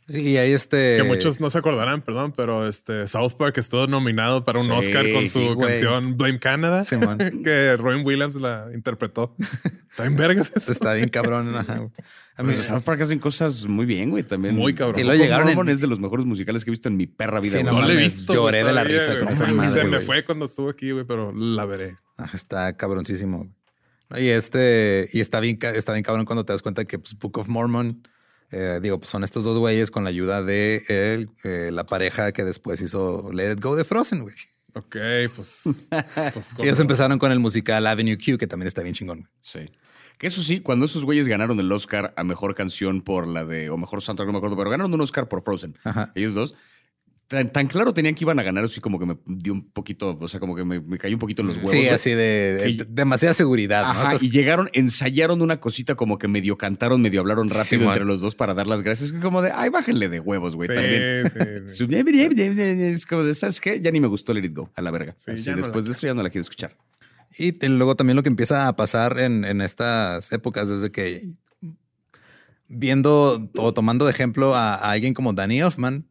Sí, y ahí este. Que muchos no se acordarán, perdón, pero este South Park estuvo nominado para un Sí, Oscar con sí, su canción Blame Canada, que Robin Williams la interpretó. Está en vergas. Está bien cabrón. ajá. A mí, South Park hacen cosas muy bien, güey, también. Muy cabrón. Y luego llegaron en- es de los mejores musicales que he visto en mi perra vida. Sí. No, no la he visto. lloré güey, de la todavía, risa con esa madre, Se me güey. fue cuando estuvo aquí, güey, pero la veré. Ajá, Está cabroncísimo. Y este, y está bien, está bien cabrón cuando te das cuenta que pues, Book of Mormon, eh, digo, pues son estos dos güeyes con la ayuda de él, eh, la pareja que después hizo Let It Go de Frozen, güey. Ok, pues. pues ellos empezaron con el musical Avenue Q, que también está bien chingón. güey. Sí. Que eso sí, cuando esos güeyes ganaron el Oscar a mejor canción por la de, o mejor soundtrack, no me acuerdo, pero ganaron un Oscar por Frozen. Ajá. Ellos dos. Tan, tan claro tenían que iban a ganar, así como que me dio un poquito, o sea, como que me, me cayó un poquito en los huevos. Sí, así de, Que- demasiada seguridad. ¿no? Ajá, Entonces, y llegaron, ensayaron una cosita como que medio cantaron, medio hablaron rápido Simón. entre los dos para dar las gracias. Como de, ay, bájenle de huevos, güey, Sí, también. sí, sí. Es como de, ¿sabes qué? Ya ni me gustó Let It Go, a la verga. Sí, Así, no después la- de eso ya no la quiero escuchar. Y te- luego también lo que empieza a pasar en, en estas épocas, desde que viendo o tomando de ejemplo a, a alguien como Danny Elfman,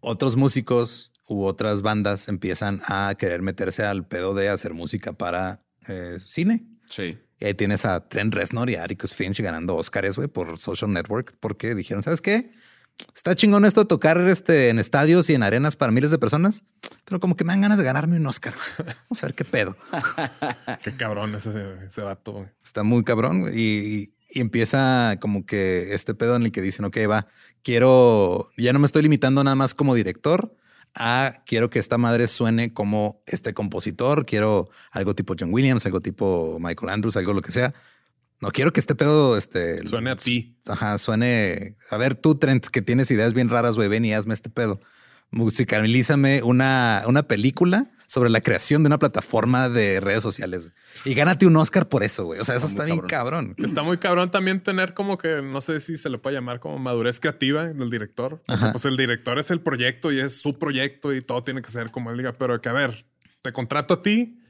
otros músicos u otras bandas empiezan a querer meterse al pedo de hacer música para eh, cine. Sí. Y ahí tienes a Trent Reznor y a Atticus Finch ganando Oscars, güey, por Social Network, porque dijeron, ¿sabes qué? Está chingón esto de tocar este, en estadios y en arenas para miles de personas, pero como que me dan ganas de ganarme un Oscar. Vamos a ver qué pedo. Qué cabrón ese, ese vato. güey. Está muy cabrón y, y empieza como que este pedo en el que dicen, ok, va, quiero, ya no me estoy limitando nada más como director a quiero que esta madre suene como este compositor, quiero algo tipo John Williams, algo tipo Michael Andrews, algo lo que sea. No quiero que este pedo este, Suene a ti. Ajá, suene. A ver, tú, Trent, que tienes ideas bien raras, güey, ven y hazme este pedo. Musicalízame una, una película sobre la creación de una plataforma de redes sociales. Y gánate un Oscar por eso, güey. O sea, eso Está bien cabrón. Está muy cabrón también tener como que, no sé si se le puede llamar como madurez creativa del director. Pues el director es el proyecto y es su proyecto y todo tiene que ser como él diga. Pero que a ver, te contrato a ti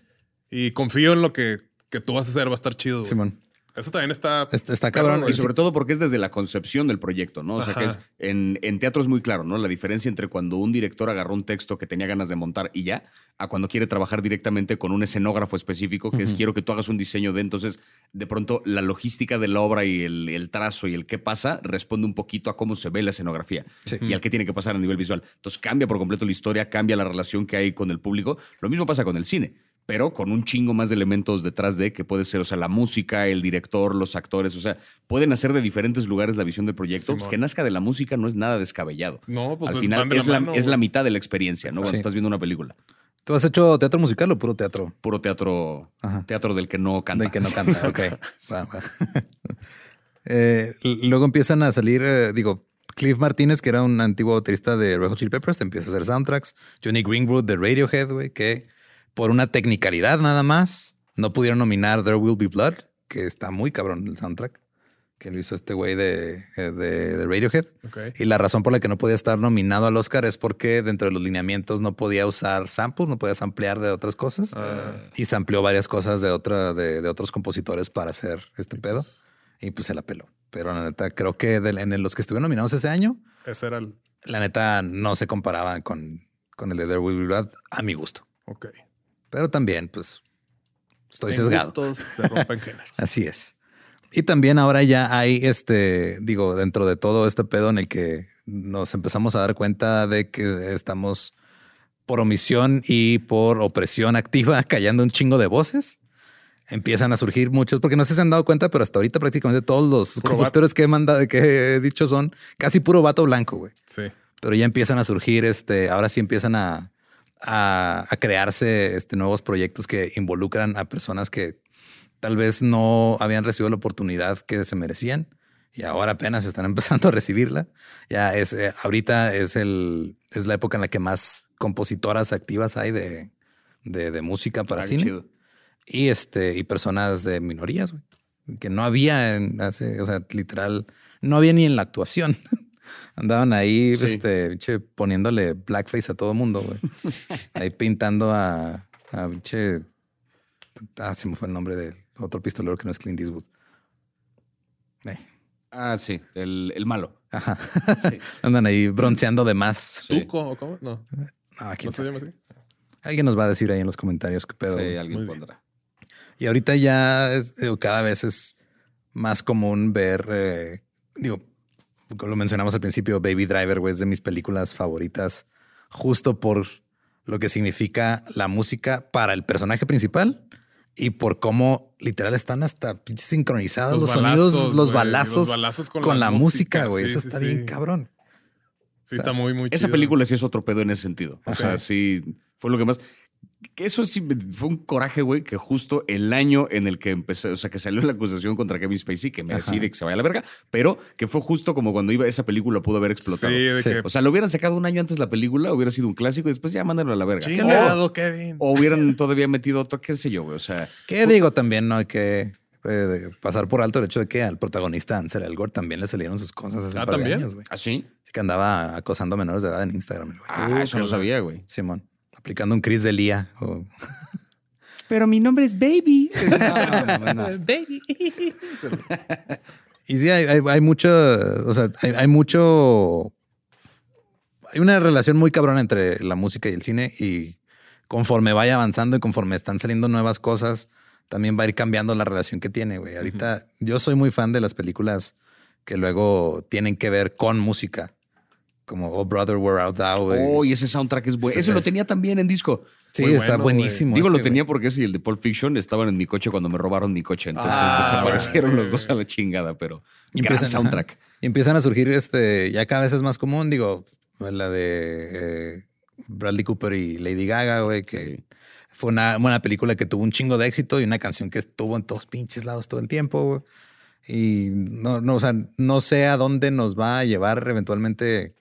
y confío en lo que, que tú vas a hacer, va a estar chido. Simón. Eso también está. Está, está cabrón. Y sobre todo porque es desde la concepción del proyecto, ¿no? O sea, Ajá. que es en, en teatro es muy claro, ¿no? La diferencia entre cuando un director agarró un texto que tenía ganas de montar y ya, a cuando quiere trabajar directamente con un escenógrafo específico, que es quiero que tú hagas un diseño de. Entonces, de pronto, la logística de la obra y el, el trazo y el qué pasa responde un poquito a cómo se ve la escenografía Sí. y al qué tiene que pasar a nivel visual. Entonces, cambia por completo la historia, cambia la relación que hay con el público. Lo mismo pasa con el cine pero con un chingo más de elementos detrás de que puede ser, o sea, la música, el director, los actores, o sea, pueden hacer de diferentes lugares la visión del proyecto. Pues que nazca de la música no es nada descabellado. No, pues Al final la es la, es mitad de la experiencia, ¿no? Cuando Sí. estás viendo una película. ¿Tú has hecho teatro musical o puro teatro? Puro teatro, Ajá. teatro del que no canta. Del que no canta. Ok. Va, va. Eh, luego empiezan a salir, eh, digo, Cliff Martínez, que era un antiguo baterista de Red Hot Chili Peppers, te empieza a hacer soundtracks. Johnny Greenwood de Radiohead, güey, que por una technicalidad nada más no pudieron nominar There Will Be Blood, que está muy cabrón el soundtrack, que lo hizo este güey de, eh, de- de Radiohead. Ok. Y la razón por la que no podía estar nominado al Oscar es porque dentro de los lineamientos no podía usar samples, no podía samplear de otras cosas. Y se amplió varias cosas de, otra, de, de otros compositores para hacer este pedo. Y pues se la peló. Pero la neta, creo que de- en los que estuvieron nominados ese año, Ese era el. la neta no se comparaban con, con el de There Will Be Blood a mi gusto. Ok. Pero también, pues, estoy En sesgado. gustos se rompen géneros. Así es. Y también ahora ya hay este, digo, dentro de todo este pedo en el que nos empezamos a dar cuenta de que estamos por omisión y por opresión activa callando un chingo de voces. Empiezan a surgir muchos, porque no sé si se han dado cuenta, pero hasta ahorita prácticamente todos los compositores que he mandado, que he dicho son casi puro vato blanco, güey. Sí. Pero ya empiezan a surgir, este, ahora sí empiezan a, a, a crearse este, nuevos proyectos que involucran a personas que tal vez no habían recibido la oportunidad que se merecían y ahora apenas están empezando a recibirla. Ya es, eh, ahorita es el, es la época en la que más compositoras activas hay de, de, de música para Ah, cine chido. y este, y personas de minorías, que no había en hace, o sea, literal, no había ni en la actuación. Andaban ahí, Sí. este, pinche, poniéndole blackface a todo mundo, güey. ahí pintando a, a pinche, ah, se me fue el nombre del otro pistolero que no es Clint Eastwood. Eh, Ah, sí, el, el malo. Ajá. Sí. Andan ahí bronceando de más. Sí. ¿Tuco o cómo? No. No, quién ¿No se sabe. llama así? Alguien nos va a decir ahí en los comentarios qué pedo. Sí, alguien Muy bien. pondrá. Y ahorita ya es- digo, cada vez es más común ver, eh, digo, como lo mencionamos al principio, Baby Driver, güey, es de mis películas favoritas, justo por lo que significa la música para el personaje principal y por cómo literal están hasta sincronizados los, Los sonidos, balazos, los balazos, los balazos con, con la, la música, güey. sí, Eso sí, está sí. bien cabrón. Sí, está muy, muy Esa chido. película sí es otro pedo en ese sentido. O sea, sí fue lo que más. Que eso sí me- fue un coraje, güey, que justo el año en el que empecé, o sea, que salió la acusación contra Kevin Spacey, que me Ajá. decide que se vaya a la verga, pero que fue justo como cuando iba esa película pudo haber explotado. Sí, de Sí. que O sea, lo hubieran sacado un año antes la película, hubiera sido un clásico y después ya mándenlo a la verga. chingado, Kevin. O, o hubieran todavía metido otro, qué sé yo, güey. O sea, ¿Qué digo? También no hay que eh, pasar por alto el hecho de que al protagonista Ansel Elgort también le salieron sus cosas hace Ah, un par de ¿también? años, güey. ¿así? Así que andaba acosando a menores de edad en Instagram, güey. Ah, eso no sabía, güey. Simón, aplicando un Chris de Lía. o- Pero mi nombre es Baby. Baby. Y sí, hay, hay, hay mucho, o sea, hay, hay mucho, hay una relación muy cabrona entre la música y el cine y conforme vaya avanzando y conforme están saliendo nuevas cosas, también va a ir cambiando la relación que tiene, güey. Ahorita yo soy muy fan de las películas que luego tienen que ver con música, como Oh Brother, We're Out Thou, güey. Oh, y ese soundtrack es bueno. Sí, Ese lo tenía también en disco. sí, muy está bueno, buenísimo. Digo, ese, lo tenía porque ese y el de Pulp Fiction estaban en mi coche cuando me robaron mi coche. Entonces Ah, desaparecieron los dos a la chingada, pero Y gran empiezan, soundtrack. ajá. Y empiezan a surgir este, ya cada vez es más común, digo, la de eh, Bradley Cooper y Lady Gaga, güey, que Sí. fue una buena película que tuvo un chingo de éxito y una canción que estuvo en todos pinches lados todo el tiempo, güey. Y no, no, o sea, no sé a dónde nos va a llevar eventualmente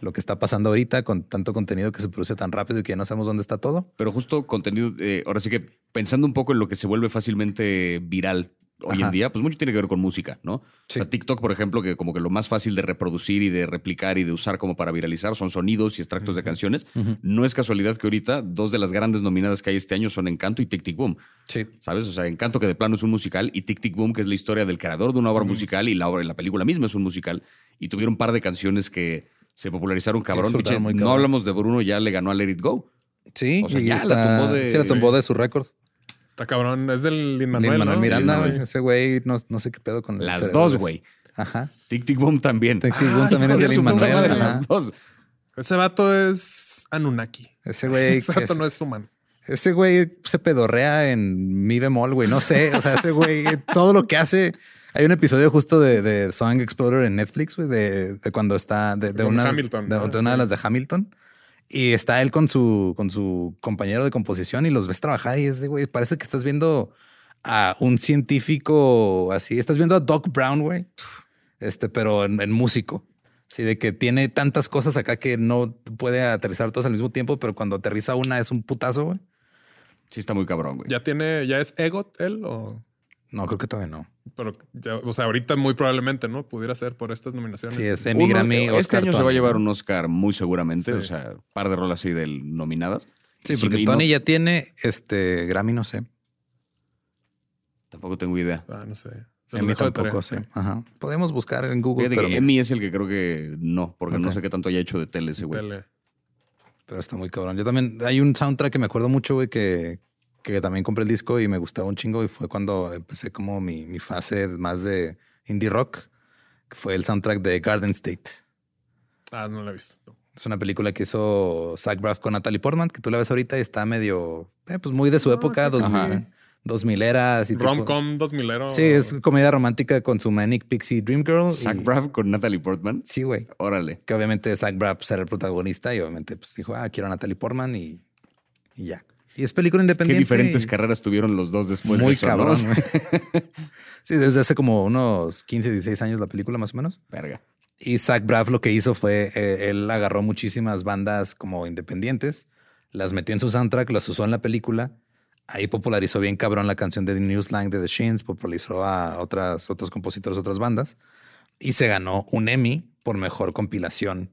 lo que está pasando ahorita con tanto contenido que se produce tan rápido y que ya no sabemos dónde está todo. Pero justo contenido, eh, ahora sí que pensando un poco en lo que se vuelve fácilmente viral hoy en día, pues mucho tiene que ver con música, ¿no? Sí. O sea, TikTok, por ejemplo, que como que lo más fácil de reproducir y de replicar y de usar como para viralizar son sonidos y extractos de canciones. No es casualidad que ahorita dos de las grandes nominadas que hay este año son Encanto y Tic Tic Boom. Sí. ¿Sabes? O sea, Encanto que de plano es un musical y Tic Tic Boom que es la historia del creador de una obra musical y la obra, la película misma es un musical y tuvieron un par de canciones que se popularizaron cabrón. Pinche, muy no cabrón. hablamos de Bruno, ya le ganó a Let It Go. Sí, O sea, y ya la tumbó de- sí, la tumbó de su récord. Está cabrón. Es del Lin Lin Manuel. Manuel ¿no? Miranda, Sí. Ese güey, no, no sé qué pedo con Las cerebro dos, de- güey. Ajá. Tic Tic Boom también. Tic Tic Boom Ah, también es de Lin-Manuel, madre, ajá. Las dos. Ese vato es Anunnaki. Ese güey. Ese vato es- no es humano. Ese güey se pedorrea en mi bemol, güey. No sé. O sea, ese güey, todo lo que hace. Hay un episodio justo de, de Song Explorer en Netflix, güey, de, de cuando está de, de Con una, Hamilton. de, Ah, una de las de Hamilton. Y está él con su, con su compañero de composición y los ves trabajar y ese güey parece que estás viendo a un científico así. Estás viendo a Doc Brown, güey. Este, pero en, en músico. Sí, de que tiene tantas cosas acá que no puede aterrizar todas al mismo tiempo, pero cuando aterriza una es un putazo, güey. Sí, está muy cabrón, güey. ¿Ya tiene, ya es Egot él o...? No, creo que todavía no. Pero, ya, o sea, ahorita muy probablemente, ¿no? Pudiera ser por estas nominaciones. Sí, es Emmy, Grammy, este Oscar, año se va a llevar un Oscar muy seguramente. Sí. O sea, par de rolas así del nominadas. Sí, Sí, porque no- Tony ya tiene este Grammy, no sé. Tampoco tengo idea. Ah, no sé. Emmy de tampoco sé. Ajá. Podemos buscar en Google, pero, que Emmy es el que creo que no, porque no sé qué tanto haya hecho de tele ese güey. Tele. pero está muy cabrón. Yo también, hay un soundtrack que me acuerdo mucho, güey, que, que también compré el disco y me gustaba un chingo y fue cuando empecé como mi, mi fase más de indie rock, que fue el soundtrack de Garden State. Ah, no la he visto. Es una película que hizo Zach Braff con Natalie Portman, que tú la ves ahorita y está medio, eh, pues muy de su Ah, época, dos, Ajá. dos mileras. Rom-com 2000ero. Sí, es comedia romántica con su Manic Pixie Dream Girl. Zach y- Braff con Natalie Portman. Sí, güey. Órale. Que obviamente Zach Braff será el protagonista y obviamente pues dijo, ah, quiero a Natalie Portman y, y ya. Y es película Qué independiente. diferentes y- carreras tuvieron los dos después Muy de eso, cabrón. sí, desde hace como unos 15, 16 años la película más o menos. Verga. Y Zach Braff lo que hizo fue, eh, él agarró muchísimas bandas como independientes, las metió en su soundtrack, las usó en la película. Ahí popularizó bien cabrón la canción de New Slang de The Shins, popularizó a otras, otros compositores, otras bandas. Y se ganó un Emmy por mejor compilación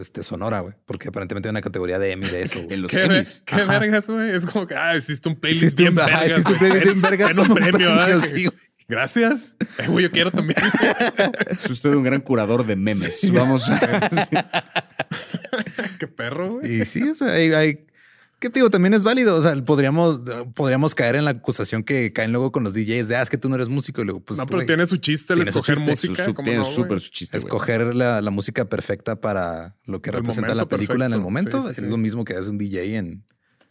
este, sonora, güey. Porque aparentemente hay una categoría de Emmy de eso, güey. En los ¿Qué, Emmys. ver- qué vergas, güey? Es como que, ah, hiciste un playlist Hiciste bien un- ajá, vergas. hiciste un playlist bien vergas En un premio, premio, sí, güey. Gracias. Eh, güey, yo quiero también. Es usted un gran curador de memes. Vamos a... qué perro, güey. Y sí, o sea, hay, hay- ¿qué te digo? También es válido. O sea, podríamos, podríamos caer en la acusación que caen luego con los DJs de, ah, es que tú no eres músico. Y luego, pues, no, pero güey, tiene su chiste el escoger chiste, música. su- ¿cómo tiene no, súper su chiste, escoger la, la música perfecta para lo que El representa la película en el perfecto. momento. Sí, sí, Es sí. lo mismo que hace un DJ en,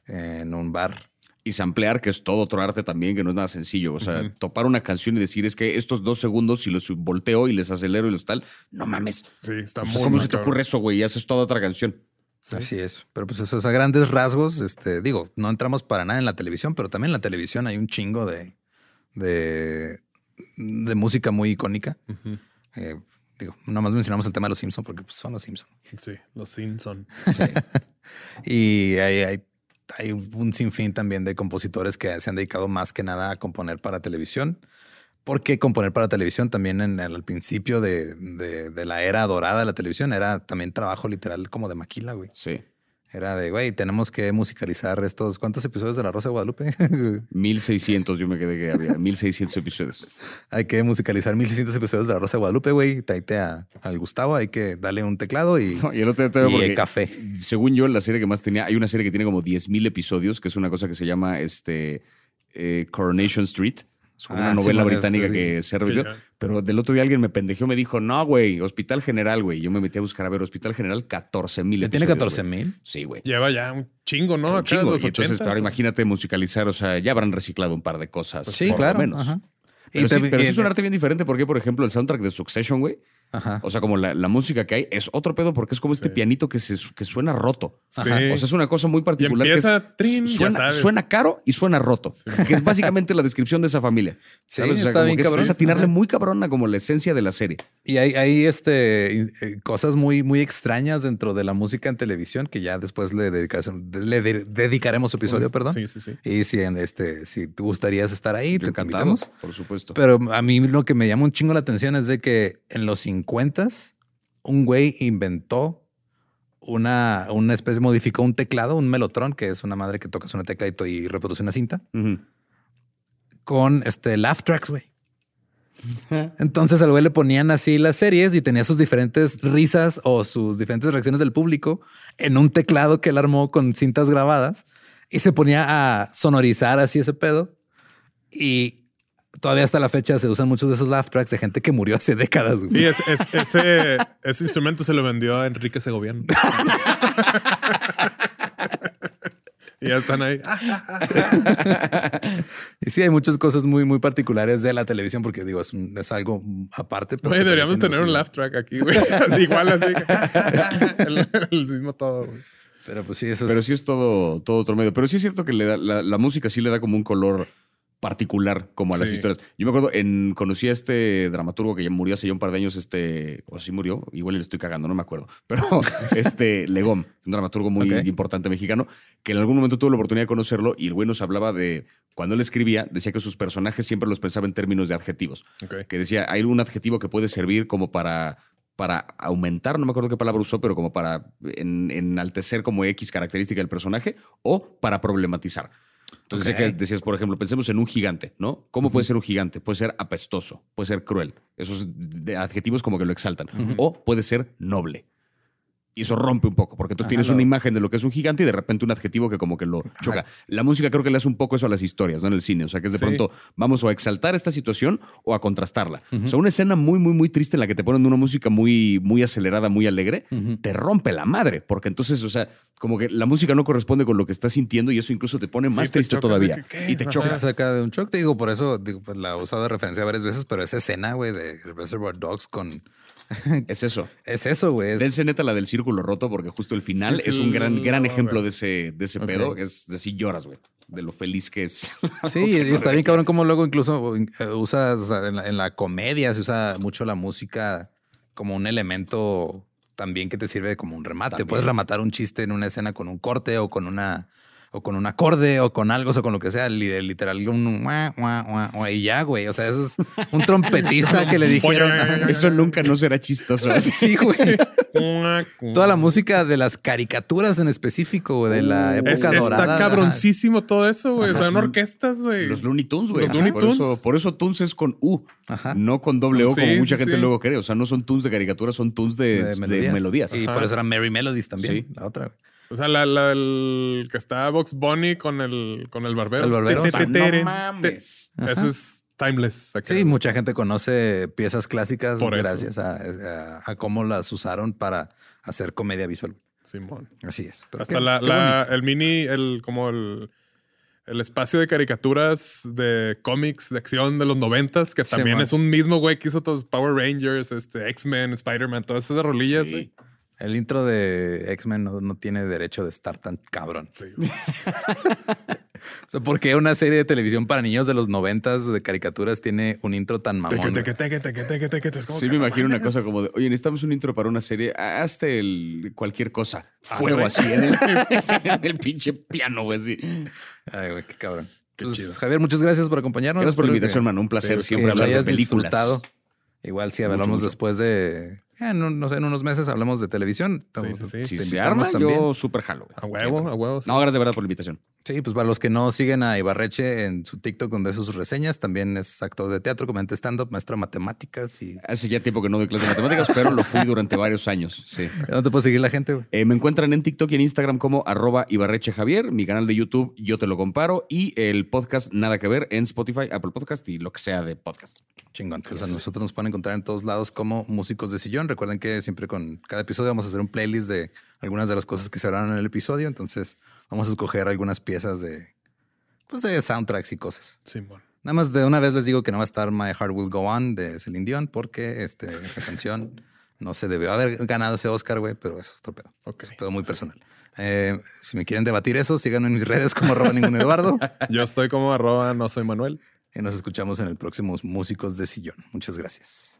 en un bar. Y samplear, que es todo otro arte también, que no es nada sencillo. O sea, topar una canción y decir es que estos dos segundos, si los volteo y les acelero y los tal, no mames. Sí, está O sea, muy ¿Cómo se te ocurre eso, güey? Y haces toda otra canción. Así es. Pero pues eso es a grandes rasgos. Este, digo, no entramos para nada en la televisión, pero también en la televisión hay un chingo de, de, de música muy icónica. Eh, digo, nomás mencionamos el tema de los Simpsons porque pues, son los Simpsons. Sí, los Simpson. Y hay, hay, hay un sinfín también de compositores que se han dedicado más que nada a componer para televisión. Porque componer para televisión también en el, al principio de, de- de la era dorada de la televisión era también trabajo literal como de maquila, güey. Sí. Era de, güey, tenemos que musicalizar estos, ¿cuántos episodios de La Rosa de Guadalupe? 1600, yo me quedé que había 1600 episodios. hay que musicalizar 1600 episodios de La Rosa de Guadalupe, güey. A, al Gustavo, hay que darle un teclado y, No, y el otro día te y porque, café. Según yo, la serie que más tenía, hay una serie que tiene como 10.000 episodios, que es una cosa que se llama este, eh, Coronation Street. Es como Ah, una sí, novela británica sí, sí. que se revivió. Sí, ya. Pero del otro día alguien me pendejeó, me dijo, no, güey, Hospital General, güey. Yo me metí a buscar a ver Hospital General, 14 mil ¿Ya tiene episodios. 14 güey. mil? Sí, güey. Lleva ya un chingo, ¿no? Un Acá chingo. los Y entonces, 80s. ahora imagínate musicalizar, o sea, ya habrán reciclado un par de cosas. Pues sí, por lo claro. menos. ajá. Pero, Y sí, te- pero sí y- es un arte bien diferente porque, por ejemplo, el soundtrack de Succession, güey, Ajá. o sea, como la, la música que hay, es otro pedo porque es como este pianito que, se, que suena roto. Sí. O sea, es una cosa muy Y particular. que es- empieza trin, ya suena, sabes. suena caro y suena roto, que es básicamente la descripción de esa familia. Sí, ¿sabes? O sea, está bien que cabrón. Es atinarle muy cabrón a como la esencia de la serie. Y hay, hay este, eh, cosas muy, muy extrañas dentro de la música en televisión que ya después le, dedicaremos, le de- dedicaremos su episodio, perdón. Sí, sí, sí. Y si, en este, si tú gustarías estar ahí, Yo te, invitamos. por supuesto. Pero a mí lo que me llama un chingo la atención es de que en los 50 un güey inventó una, una especie, modificó un teclado, un melotron, que es una madre que tocas una tecla y, reproduce una cinta, con este laugh tracks, güey. Entonces al güey le ponían así las series y tenía sus diferentes risas o sus diferentes reacciones del público en un teclado que él armó con cintas grabadas y se ponía a sonorizar así ese pedo. Y todavía hasta la fecha se usan muchos de esos laugh tracks de gente que murió hace décadas. güey. Sí, es, es- ese, ese instrumento se lo vendió a Enrique Segoviano. y ya están ahí. Y sí, hay muchas cosas muy, muy particulares de la televisión porque digo, es, un- es algo aparte. Güey, deberíamos tener un lo laugh track aquí, güey. Igual así. el, el mismo todo, güey. Pero pues sí, eso Pero es. sí es todo, todo otro medio. Pero sí es cierto que le da, la, la música sí le da como un color particular como a las Sí. historias. Yo me acuerdo, en, conocí a este dramaturgo que ya murió hace ya un par de años, este, o sí murió, igual le estoy cagando, no me acuerdo, pero este Legón, un dramaturgo muy importante mexicano, que en algún momento tuve la oportunidad de conocerlo y el güey nos hablaba de, cuando él escribía, decía que sus personajes siempre los pensaba en términos de adjetivos que decía, hay un adjetivo que puede servir como para, para aumentar, no me acuerdo qué palabra usó, pero como para en- enaltecer como X característica del personaje o para problematizar. Entonces que decías, por ejemplo, pensemos en un gigante, ¿no? ¿Cómo puede ser un gigante? Puede ser apestoso, puede ser cruel. Esos adjetivos como que lo exaltan. O puede ser noble. Y eso rompe un poco, porque tú tienes lo- una imagen de lo que es un gigante y de repente un adjetivo que como que lo choca. La música creo que le hace un poco eso a las historias, ¿no? En el cine. O sea, que es de Sí. pronto vamos o a exaltar esta situación o a contrastarla. O sea, una escena muy, muy, muy triste en la que te ponen una música muy, muy acelerada, muy alegre, te rompe la madre, porque entonces, o sea, como que la música no corresponde con lo que estás sintiendo y eso incluso te pone Sí, más te triste todavía. Y te choca. Saca de un shock, te digo, por eso digo, pues, la he usado de referencia varias veces, pero esa escena, güey, de Reservoir Dogs con. Es eso. Es eso, güey. Dense neta la del círculo roto, porque justo el final Sí, sí, es un gran, gran ejemplo de ese, de ese pedo. Es decir, lloras, güey. De lo feliz que es. Sí, y está bien cabrón como luego incluso eh, usas o sea, en, la, en la comedia, se usa mucho la música como un elemento también que te sirve como un remate. También. Puedes rematar un chiste en una escena con un corte o con una o con un acorde o con algo o con lo que sea, li- literal un y ya, güey. O sea, eso es un trompetista que le dijeron. Eso nunca no será chistoso. sí, güey. Toda la música de las caricaturas en específico, güey, de la época Es- dorada. está cabroncísimo todo eso, güey. Son orquestas, güey. Los Looney Tunes, güey. Los Looney Por Tunes. eso, por eso Tunes es con U, Ajá. no con doble O, Sí, como mucha sí, gente sí. luego cree. O sea, no son Tunes de caricatura, son Tunes de, de de melodías. Y por eso era Merry Melodies también, Sí. la otra. güey. O sea, la, la- el que está Box Bunny con el, con el barbero. El barbero. Te- te- Ah, te- no mames. te- Ese es timeless. acá. Sí, mucha gente conoce piezas clásicas Por eso. gracias a, a- a cómo las usaron para hacer comedia visual. Simón. Así es. Pero Hasta qué- la, qué la- bonito. el mini, el como el, el espacio de caricaturas de cómics de acción de los noventas, que también Simón. es un mismo güey que hizo todos Power Rangers, este, X-Men, Spider-Man, todas esas rolillas. Sí. El intro de X-Men no, no tiene derecho de estar tan cabrón. Sí. O sea, porque una serie de televisión para niños de los noventas de caricaturas tiene un intro tan mamón. Teque, güey? teque, teque, teque, teque, teque, teque. Es como Sí, que me no imagino una cosa como de, oye, necesitamos un intro para una serie, hazte el cualquier cosa. Ah, Fuego así en el, en el pinche piano, güey, así. Ay, güey, qué cabrón. Qué Pues, chido. Javier, muchas gracias por acompañarnos. Gracias por la invitación, que- mano. Un placer sí, siempre hablar de hayas películas. disfrutado. Igual si hablamos mucho. después de, eh, no, no sé, en unos meses hablamos de televisión. Entonces, sí, sí. Si te se arma, yo súper jalo. A huevo, a huevo. sí. No, gracias de verdad por la invitación. Sí, pues para los que no siguen a Ibarreche en su TikTok donde hace sus reseñas, también es actor de teatro, comenta stand-up, maestro de matemáticas y... Hace ya tiempo que no doy clases de matemáticas, pero lo fui durante varios años. Sí. ¿Dónde te puede seguir la gente? Eh, me encuentran en TikTok y en Instagram como arroba Ibarreche Javier, mi canal de YouTube Yo Te Lo Comparo y el podcast Nada Que Ver en Spotify, Apple Podcast y lo que sea de podcast. Chingón. Pues a nosotros nos pueden encontrar en todos lados como músicos de sillón. Recuerden que siempre con cada episodio vamos a hacer un playlist de algunas de las cosas que se hablaron en el episodio. Entonces vamos a escoger algunas piezas de, pues de soundtracks y cosas. Simón. Nada más de una vez les digo que no va a estar My Heart Will Go On de Celine Dion porque este, esa canción no se debió haber ganado ese Oscar, güey, pero eso es otro pedo. Es un pedo muy personal. Eh, si me quieren debatir eso, síganme en mis redes como arroba ningún Eduardo Yo estoy como arroba no soy Manuel. y nos escuchamos en el próximo Músicos de Sillón. Muchas gracias.